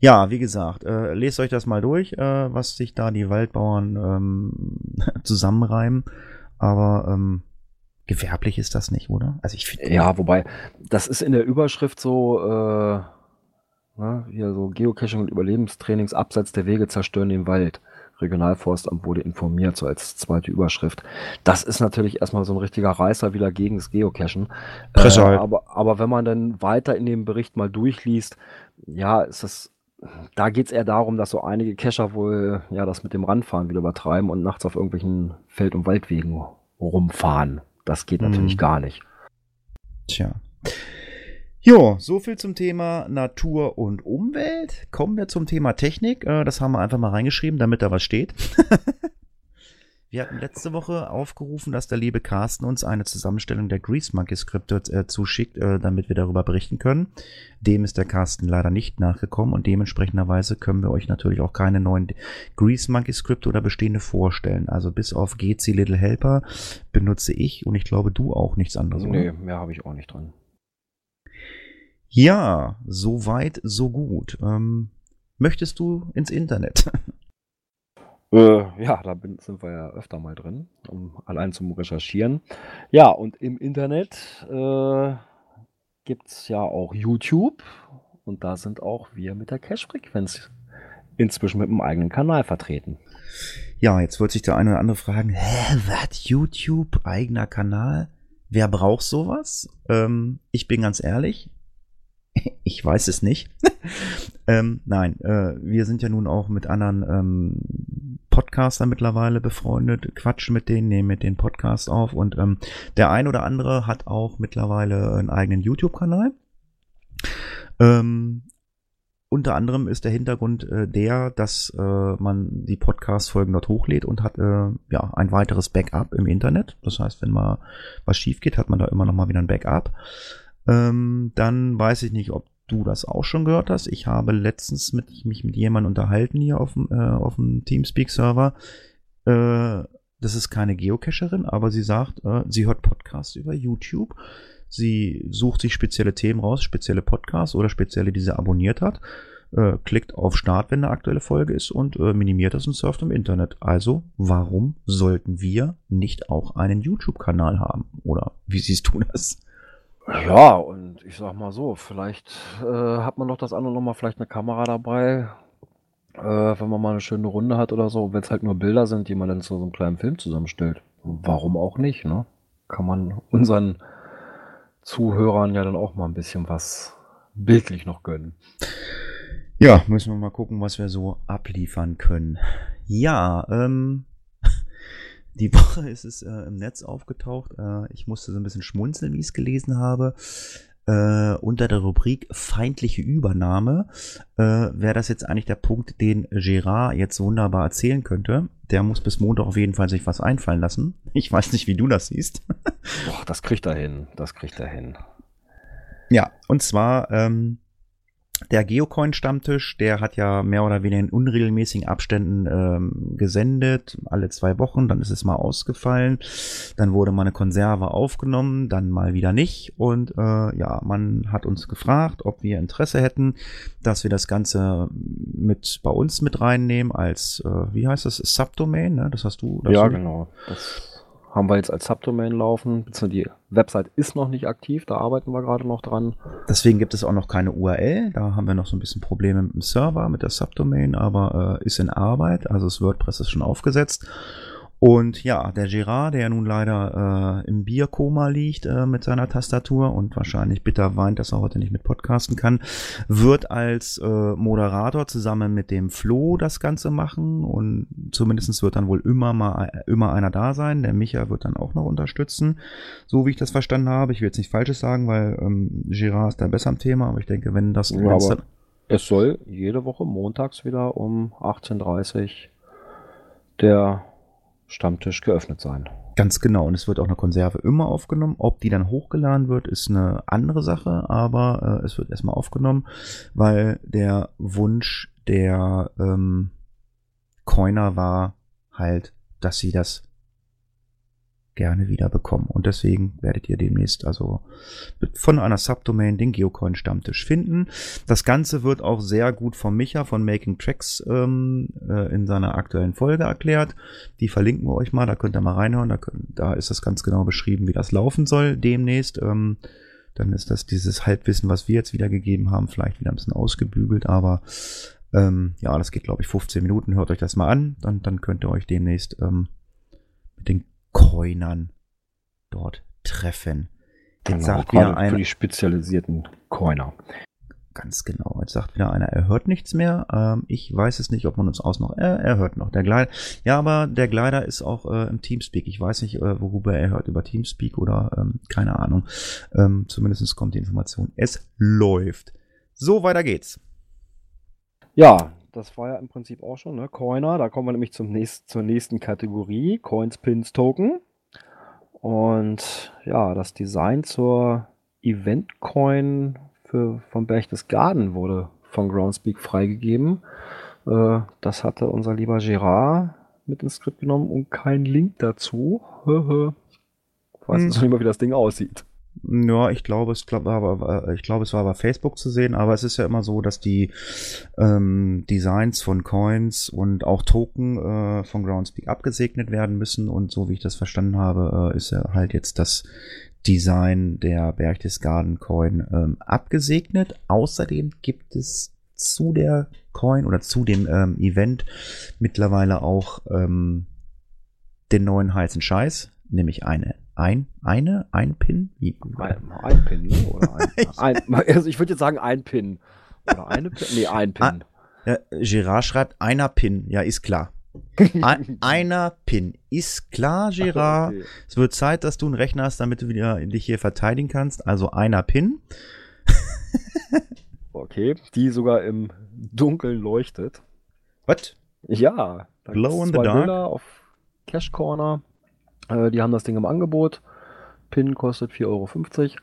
B: Ja, wie gesagt, äh, lest euch das mal durch, äh, was sich da die Waldbauern ähm, [laughs] zusammenreimen. Aber ähm, gewerblich ist das nicht, oder? Also ich finde.
C: Ja, wobei, das ist in der Überschrift so, äh, ne, hier so Geocaching und Überlebenstrainings abseits der Wege zerstören den Wald. Regionalforstamt wurde informiert, so als zweite Überschrift. Das ist natürlich erstmal so ein richtiger Reißer wieder gegen das Geocachen.
B: Presse
C: Äh,
B: halt.
C: aber, aber wenn man dann weiter in dem Bericht mal durchliest, ja, ist das, da geht es eher darum, dass so einige Cacher wohl ja das mit dem Randfahren wieder übertreiben und nachts auf irgendwelchen Feld- und Waldwegen rumfahren. Das geht natürlich
B: Mhm.
C: gar nicht.
B: Tja. Jo, so viel zum Thema Natur und Umwelt. Kommen wir zum Thema Technik. Äh, Das haben wir einfach mal reingeschrieben, damit da was steht. [laughs] Wir hatten letzte Woche aufgerufen, dass der liebe Carsten uns eine Zusammenstellung der Grease Monkey Skripte äh, zuschickt, äh, damit wir darüber berichten können. Dem ist der Carsten leider nicht nachgekommen und dementsprechenderweise können wir euch natürlich auch keine neuen Grease Monkey Skripte oder bestehende vorstellen. Also bis auf GC Little Helper benutze ich und ich glaube du auch nichts anderes. oder?
C: nee, mehr habe ich auch nicht drin.
B: Ja, so weit, so gut. Ähm, möchtest du ins Internet? [laughs]
C: Äh, ja, da bin, sind wir ja öfter mal drin, um allein zum Recherchieren. Ja, und im Internet äh, gibt es ja auch YouTube und da sind auch wir mit der Cache-Frequenz inzwischen mit einem eigenen Kanal vertreten.
B: Ja, jetzt wird sich der eine oder andere fragen, hä, was, YouTube, eigener Kanal? Wer braucht sowas? Ähm, ich bin ganz ehrlich, [laughs] ich weiß es nicht. [laughs] ähm, nein, äh, wir sind ja nun auch mit anderen ähm, Podcastern mittlerweile befreundet, quatschen mit denen, nehmen mit den Podcast auf und ähm, der ein oder andere hat auch mittlerweile einen eigenen YouTube-Kanal. Ähm, unter anderem ist der Hintergrund äh, der, dass äh, man die Podcast-Folgen dort hochlädt und hat äh, ja ein weiteres Backup im Internet. Das heißt, wenn mal was schief geht, hat man da immer noch mal wieder ein Backup. Ähm, dann weiß ich nicht, ob du das auch schon gehört hast. Ich habe letztens mit, mich mit jemandem unterhalten hier auf dem, äh, auf dem Teamspeak-Server. Äh, das ist keine Geocacherin, aber sie sagt, äh, sie hört Podcasts über YouTube. Sie sucht sich spezielle Themen raus, spezielle Podcasts oder spezielle, die sie abonniert hat, äh, klickt auf Start, wenn eine aktuelle Folge ist und äh, minimiert das und surft im Internet. Also, warum sollten wir nicht auch einen YouTube-Kanal haben? Oder wie siehst du das?
C: Ja, und ich sag mal so, vielleicht äh, hat man doch das andere nochmal vielleicht eine Kamera dabei, äh, wenn man mal eine schöne Runde hat oder so, wenn es halt nur Bilder sind, die man dann zu so einem kleinen Film zusammenstellt. Warum auch nicht, ne? Kann man [laughs] unseren Zuhörern ja dann auch mal ein bisschen was bildlich noch gönnen.
B: Ja, müssen wir mal gucken, was wir so abliefern können. Ja, ähm, die [laughs] Woche ist es äh, im Netz aufgetaucht. Äh, ich musste so ein bisschen schmunzeln, wie ich es gelesen habe. Äh, unter der Rubrik feindliche Übernahme äh, wäre das jetzt eigentlich der Punkt, den Gerard jetzt wunderbar erzählen könnte. Der muss bis Montag auf jeden Fall sich was einfallen lassen. [laughs] Ich weiß nicht, wie du das siehst.
C: Boah, das kriegt er hin, das kriegt er hin.
B: Ja, und zwar ähm, der Geocoin-Stammtisch, der hat ja mehr oder weniger in unregelmäßigen Abständen ähm, gesendet, alle zwei Wochen, dann ist es mal ausgefallen, dann wurde mal eine Konserve aufgenommen, dann mal wieder nicht und äh, ja, man hat uns gefragt, ob wir Interesse hätten, dass wir das Ganze mit bei uns mit reinnehmen als, äh, wie heißt das, Subdomain, ne? das hast du. Das
C: Ja,
B: du-
C: genau. Das haben wir jetzt als Subdomain laufen. Die Website ist noch nicht aktiv, da arbeiten wir gerade noch dran.
B: Deswegen gibt es auch noch keine URL. Da haben wir noch so ein bisschen Probleme mit dem Server, mit der Subdomain, aber äh, ist in Arbeit. Also das WordPress ist schon aufgesetzt. Und ja, der Gerard, der nun leider äh, im Bierkoma liegt äh, mit seiner Tastatur und wahrscheinlich bitter weint, dass er heute nicht mit podcasten kann, wird als äh, Moderator zusammen mit dem Flo das Ganze machen und zumindest wird dann wohl immer mal immer einer da sein. Der Micha wird dann auch noch unterstützen, so wie ich das verstanden habe. Ich will jetzt nicht Falsches sagen, weil ähm, Gerard ist da besser am Thema, aber ich denke, wenn das
C: Ja, aber- Es soll jede Woche montags wieder um 18.30 Uhr der Stammtisch geöffnet sein.
B: Ganz genau. Und es wird auch eine Konserve immer aufgenommen. Ob die dann hochgeladen wird, ist eine andere Sache, aber äh, es wird erstmal aufgenommen, weil der Wunsch der ähm, Coiner war halt, dass sie das gerne wieder bekommen. Und deswegen werdet ihr demnächst also von einer Subdomain den Geocoin Stammtisch finden. Das Ganze wird auch sehr gut von Micha von Making Tracks ähm, äh, in seiner aktuellen Folge erklärt. Die verlinken wir euch mal, da könnt ihr mal reinhören. Da, könnt, da ist das ganz genau beschrieben, wie das laufen soll demnächst. Ähm, dann ist das dieses Halbwissen, was wir jetzt wiedergegeben haben, vielleicht wieder ein bisschen ausgebügelt, aber ähm, ja, das geht, glaube ich, 15 Minuten. Hört euch das mal an, dann, dann könnt ihr euch demnächst ähm, mit den Coinern dort treffen. Jetzt sagt
C: Genau, gerade
B: wieder
C: für
B: einer,
C: die spezialisierten Coiner.
B: ganz genau. Jetzt sagt wieder einer, er hört nichts mehr. Ähm, ich weiß es nicht, ob man uns aus noch. Äh, er hört noch. Der Glider. Ja, aber der Glider ist auch äh, im Teamspeak. Ich weiß nicht, äh, worüber er hört, über Teamspeak oder ähm, keine Ahnung. Ähm, Zumindest kommt die Information. Es läuft. So, weiter geht's.
C: Ja, das war ja im Prinzip auch schon, ne? Coiner, da kommen wir nämlich zum nächsten, zur nächsten Kategorie, Coins, Pins, Token. Und ja, das Design zur Event Coin für, vom Berchtesgaden wurde von Groundspeak freigegeben. Äh, das hatte unser lieber Gerard mit ins Skript genommen und kein Link dazu. ich [laughs] weiß
B: Hm.
C: nicht mal, wie das Ding aussieht.
B: Ja, ich glaube, es glaub, aber- ich glaube, es war bei Facebook zu sehen, aber es ist ja immer so, dass die ähm, Designs von Coins und auch Token äh, von Groundspeak abgesegnet werden müssen und so wie ich das verstanden habe, äh, ist ja halt jetzt das Design der Berchtesgaden Coin ähm, abgesegnet. Außerdem gibt es zu der Coin oder zu dem ähm, Event mittlerweile auch ähm, den neuen heißen Scheiß, nämlich eine ein eine ein Pin.
C: Ein, ein Pin, ne? Oder [laughs] ein, ein, also ich würde jetzt sagen ein Pin. Oder eine Pin? Nee, ein Pin.
B: Ja, Gerard schreibt einer Pin. Ja, ist klar. [laughs] Ein, einer Pin. Ist klar, Gerard.
C: Okay.
B: Es wird Zeit, dass du einen Rechner hast, damit du wieder dich hier verteidigen kannst. Also einer Pin. [laughs]
C: okay, die sogar im Dunkeln leuchtet.
B: Was?
C: Ja,
B: Glow in the dark?
C: Bilder auf Cash Corner. Äh, die haben das Ding im Angebot. Pin kostet 4,50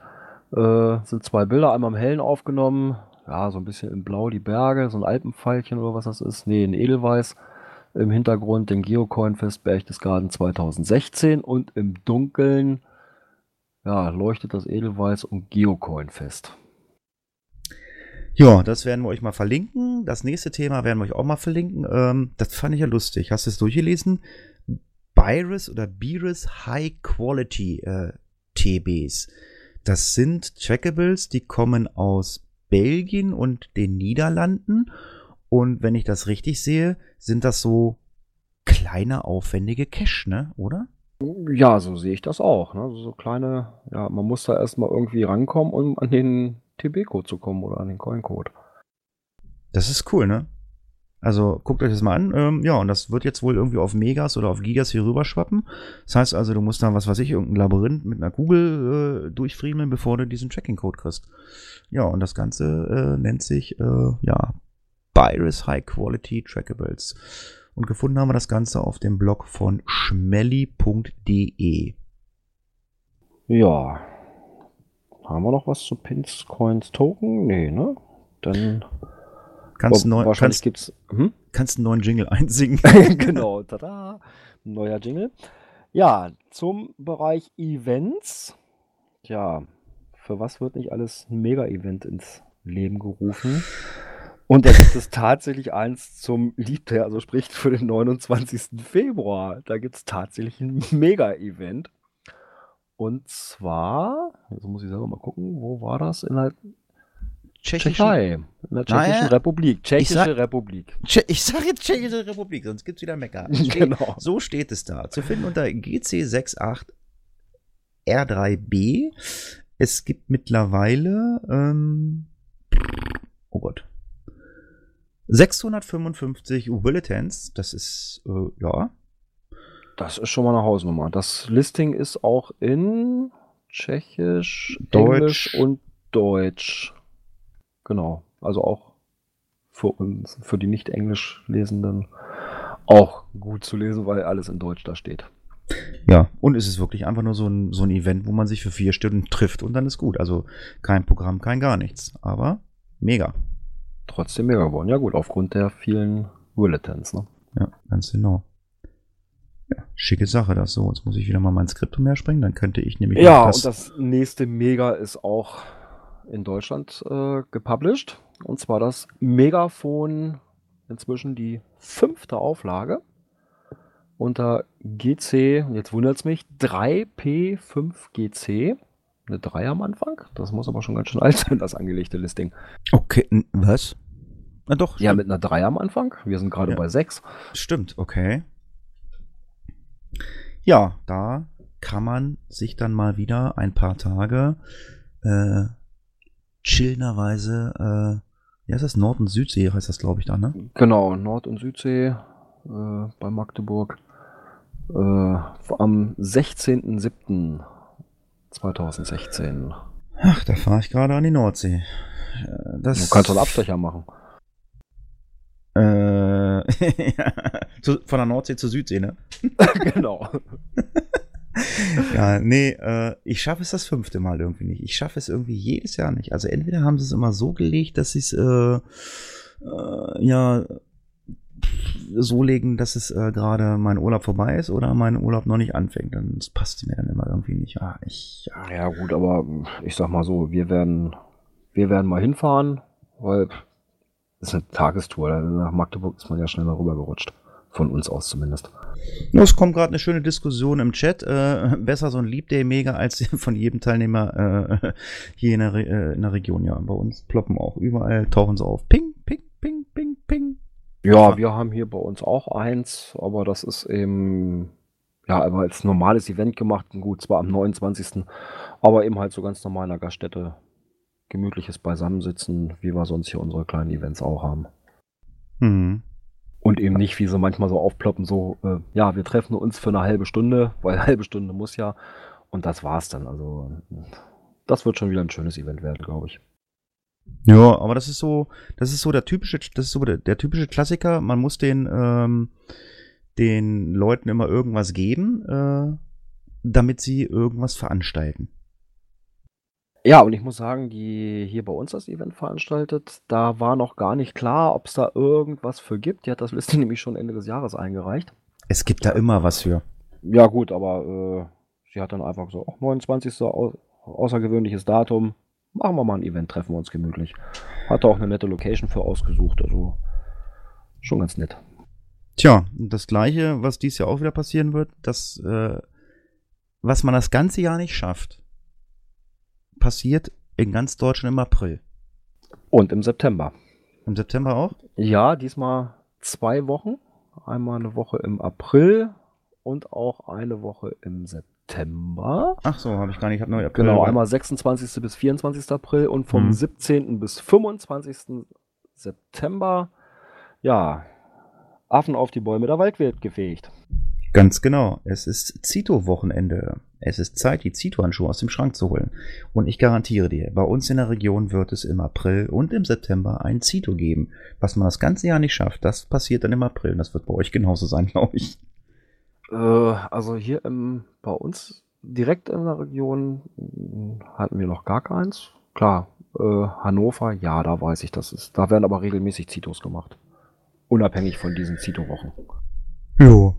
C: Euro. Äh, sind zwei Bilder, einmal im Hellen aufgenommen. Ja, so ein bisschen in Blau die Berge, so ein Alpenpfeilchen oder was das ist. Nee, in Edelweiß. Im Hintergrund den Geocoin-Fest Berchtesgaden 2016 und im Dunkeln ja, leuchtet das Edelweiß und Geocoin-Fest.
B: Ja, das werden wir euch mal verlinken. Das nächste Thema werden wir euch auch mal verlinken. Ähm, das fand ich ja lustig. Hast du es durchgelesen? Virus oder Beerus High Quality äh, TBs. Das sind Trackables, die kommen aus Belgien und den Niederlanden. Und wenn ich das richtig sehe, sind das so kleine, aufwendige Cache, ne? Oder?
C: Ja, so sehe ich das auch. Ne? So kleine, ja, man muss da erstmal irgendwie rankommen, um an den TB-Code zu kommen oder an den Coin-Code.
B: Das ist cool, ne? Also guckt euch das mal an. Ähm, ja, und das wird jetzt wohl irgendwie auf Megas oder auf Gigas hier rüberschwappen. Das heißt also, du musst da, was weiß ich, irgendein Labyrinth mit einer Kugel äh, durchfriemeln, bevor du diesen Tracking-Code kriegst. Ja, und das Ganze äh, nennt sich, äh, ja, Virus High Quality Trackables. Und gefunden haben wir das Ganze auf dem Blog von schmelly.de.
C: Ja. Haben wir noch was zu Pins, Coins, Token? Nee, ne? Dann
B: Kannst, neu,
C: wahrscheinlich
B: kannst,
C: gibt's. Hm?
B: kannst einen neuen Jingle [laughs] einsingen. [laughs]
C: genau, tada, neuer Jingle. Ja, zum Bereich Events. Ja, für was wird nicht alles ein Mega-Event ins Leben gerufen? Und da gibt es tatsächlich eins zum Liebter, also sprich für den 29. Februar. Da gibt es tatsächlich ein Mega-Event. Und zwar, jetzt muss ich selber mal gucken, wo war das? In der Tschechei. In der Tschechischen
B: Naja,
C: Republik. Tschechische
B: sag-
C: Republik.
B: Tsche- Ich sage jetzt Tschechische Republik, sonst gibt's wieder Mecker. [laughs]
C: Genau.
B: So steht es da. Zu finden unter GC68R3B. Es gibt mittlerweile, ähm, oh Gott, 655 Bulletins. Das ist, äh, ja,
C: Das ist schon mal eine Hausnummer. Das Listing ist auch in Tschechisch,
B: Deutsch.
C: Englisch und Deutsch. Genau. Also auch für uns, für die nicht Englisch Lesenden, auch gut zu lesen, weil alles in Deutsch da steht.
B: Ja, und es ist wirklich einfach nur so ein, so ein Event, wo man sich für vier Stunden trifft und dann ist gut. Also kein Programm, kein gar nichts. Aber mega.
C: Trotzdem mega geworden. Ja gut, aufgrund der vielen Bulletins. Ne?
B: Ja, ganz genau. Ja, schicke Sache das so. Jetzt muss ich wieder mal mein Skript umherspringen, dann könnte ich nämlich
C: Ja,
B: noch
C: und das nächste Mega ist auch in Deutschland äh, gepublished. Und zwar das Megafon, inzwischen die fünfte Auflage. Unter GC, und jetzt wundert es mich, 3P5GC. Eine 3 am Anfang. Das muss aber schon ganz schön alt sein, das angelegte Listing.
B: Okay, was? Na doch,
C: Ja,
B: stimmt.
C: mit einer 3 am Anfang. Wir sind gerade
B: Ja.
C: bei 6.
B: Stimmt, okay. Ja, da kann man sich dann mal wieder ein paar Tage äh, chillenderweise, äh, wie heißt das? Nord- und Südsee heißt das, glaube ich, da, ne?
C: Genau, Nord- und Südsee äh, bei Magdeburg. Äh, am 16.07.2016.
B: Ach, da fahre ich gerade an die Nordsee. Äh, Das,
C: Du kannst doch Abstecher machen.
B: Äh, [laughs] ja, von der Nordsee zur Südsee, ne? [laughs]
C: genau. [laughs]
B: Ja, nee, äh, ich schaffe es das fünfte Mal irgendwie nicht. Ich schaffe es irgendwie jedes Jahr nicht. Also entweder haben sie es immer so gelegt, dass sie es äh, äh, ja so legen, dass es äh, gerade mein Urlaub vorbei ist oder mein Urlaub noch nicht anfängt. Dann passt mir dann immer irgendwie nicht. Ja, ich, ja.
C: Ja gut, aber ich sag mal so, wir werden, wir werden mal hinfahren, weil es ist eine Tagestour. Nach Magdeburg ist man ja schnell mal rübergerutscht. Von uns aus zumindest.
B: Ja, Es kommt gerade eine schöne Diskussion im Chat. Äh, besser so ein Leap Day mega als [laughs] von jedem Teilnehmer äh, hier in der, Re äh, in der Region. Ja, bei uns ploppen auch überall, tauchen sie auf. Ping, ping, ping, ping, ping.
C: Ja, wir haben hier bei uns auch eins, aber das ist eben, ja, aber als normales Event gemacht. Gut, zwar am 29. Aber eben halt so ganz normal in der Gaststätte. Gemütliches Beisammensitzen, wie wir sonst hier unsere kleinen Events auch haben.
B: Hm.
C: Und eben nicht, wie sie manchmal so aufploppen, so, äh, ja, wir treffen uns für eine halbe Stunde, [laughs] weil halbe Stunde muss ja. Und das war's dann. Also, das wird schon wieder ein schönes Event werden, glaube ich.
B: Ja, aber das ist so, das ist so der typische, das ist so der, der typische Klassiker. Man muss den, ähm, den Leuten immer irgendwas geben, äh, damit sie irgendwas veranstalten.
C: Ja, und ich muss sagen, die hier bei uns das Event veranstaltet, da war noch gar nicht klar, ob es da irgendwas für gibt. Die hat das Liste [laughs] nämlich schon Ende des Jahres eingereicht.
B: Es gibt da immer was für.
C: Ja, gut, aber äh, sie hat dann einfach so, oh, 29. Au außergewöhnliches Datum. Machen wir mal ein Event, treffen wir uns gemütlich. Hat da auch eine nette Location für ausgesucht, also schon ganz nett.
B: Tja, das gleiche, was dies Jahr auch wieder passieren wird, das, äh, was man das ganze Jahr nicht schafft, passiert in ganz Deutschland im April.
C: Und im September.
B: Im September auch?
C: Ja, diesmal zwei Wochen. Einmal eine Woche im April und auch eine Woche im September.
B: Ach so, habe ich gar nicht. Ich hab April.
C: Genau, einmal 26. bis 24. April und vom
B: Mhm.
C: 17. bis 25. September. Ja, Affen auf die Bäume der Waldwelt gefegt.
B: Ganz genau. Es ist Zito-Wochenende. Es ist Zeit, die Zito-Handschuhe aus dem Schrank zu holen. Und ich garantiere dir, bei uns in der Region wird es im April und im September ein Zito geben. Was man das ganze Jahr nicht schafft, das passiert dann im April. Und das wird bei euch genauso sein, [laughs] glaube ich.
C: Äh, also hier im, bei uns direkt in der Region mh, hatten wir noch gar keins. Klar, äh, Hannover, ja, da weiß ich, das ist. Da werden aber regelmäßig Zitos gemacht. Unabhängig von diesen Zito-Wochen.
B: Jo.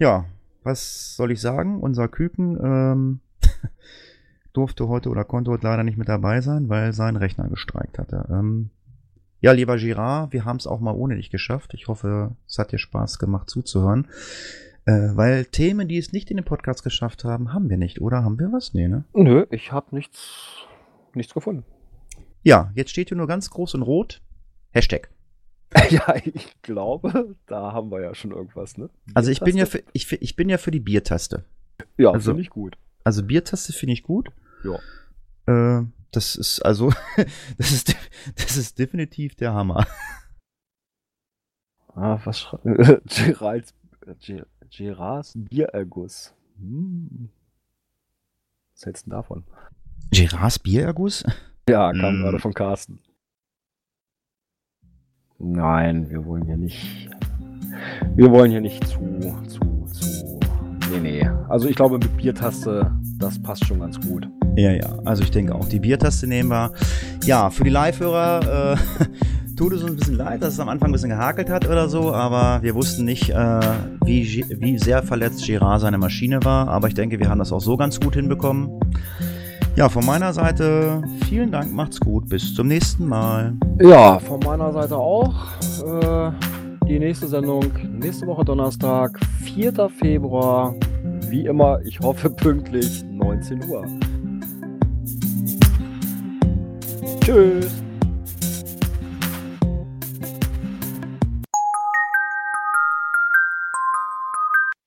B: Ja, was soll ich sagen? Unser Küken ähm, [laughs] durfte heute oder konnte heute leider nicht mit dabei sein, weil sein Rechner gestreikt hatte. Ähm, ja, lieber Girard, wir haben es auch mal ohne dich geschafft. Ich hoffe, es hat dir Spaß gemacht zuzuhören. Äh, weil Themen, die es nicht in den Podcast geschafft haben, haben wir nicht, oder? Haben wir was? Nee, ne?
C: Nö, ich habe nichts, nichts gefunden.
B: Ja, jetzt steht hier nur ganz groß und rot. Hashtag. [laughs]
C: ja, ich glaube, da haben wir ja schon irgendwas, ne?
B: Also ich bin ja für, ich, ich bin ja für die Biertaste.
C: Ja,
B: also-
C: finde ich gut.
B: Also Biertaste finde ich gut.
C: Ja.
B: Äh, das ist also, [laughs] das ist, das ist definitiv der Hammer.
C: Ah, was schreibt [laughs] Geralds, Ger- Gerards Biererguss. Hm. Was hältst du denn davon?
B: Gerards Biererguss?
C: Ja, kam
B: Mm.
C: gerade von Carsten. Nein, wir wollen hier nicht. Wir wollen hier nicht zu, zu, zu. Nee, nee. Also ich glaube mit Biertaste, das passt schon ganz gut.
B: Ja, ja. Also ich denke auch, die Biertaste nehmen wir. Ja, für die Live-Hörer äh, [laughs] tut es uns ein bisschen leid, dass es am Anfang ein bisschen gehakelt hat oder so, aber wir wussten nicht, äh, wie, wie sehr verletzt Gerard seine Maschine war. Aber ich denke, wir haben das auch so ganz gut hinbekommen. Ja, von meiner Seite vielen Dank, macht's gut, bis zum nächsten Mal.
C: Ja, von meiner Seite auch. Äh, die nächste Sendung nächste Woche Donnerstag, 4. Februar. Wie immer, ich hoffe pünktlich 19 Uhr. Tschüss.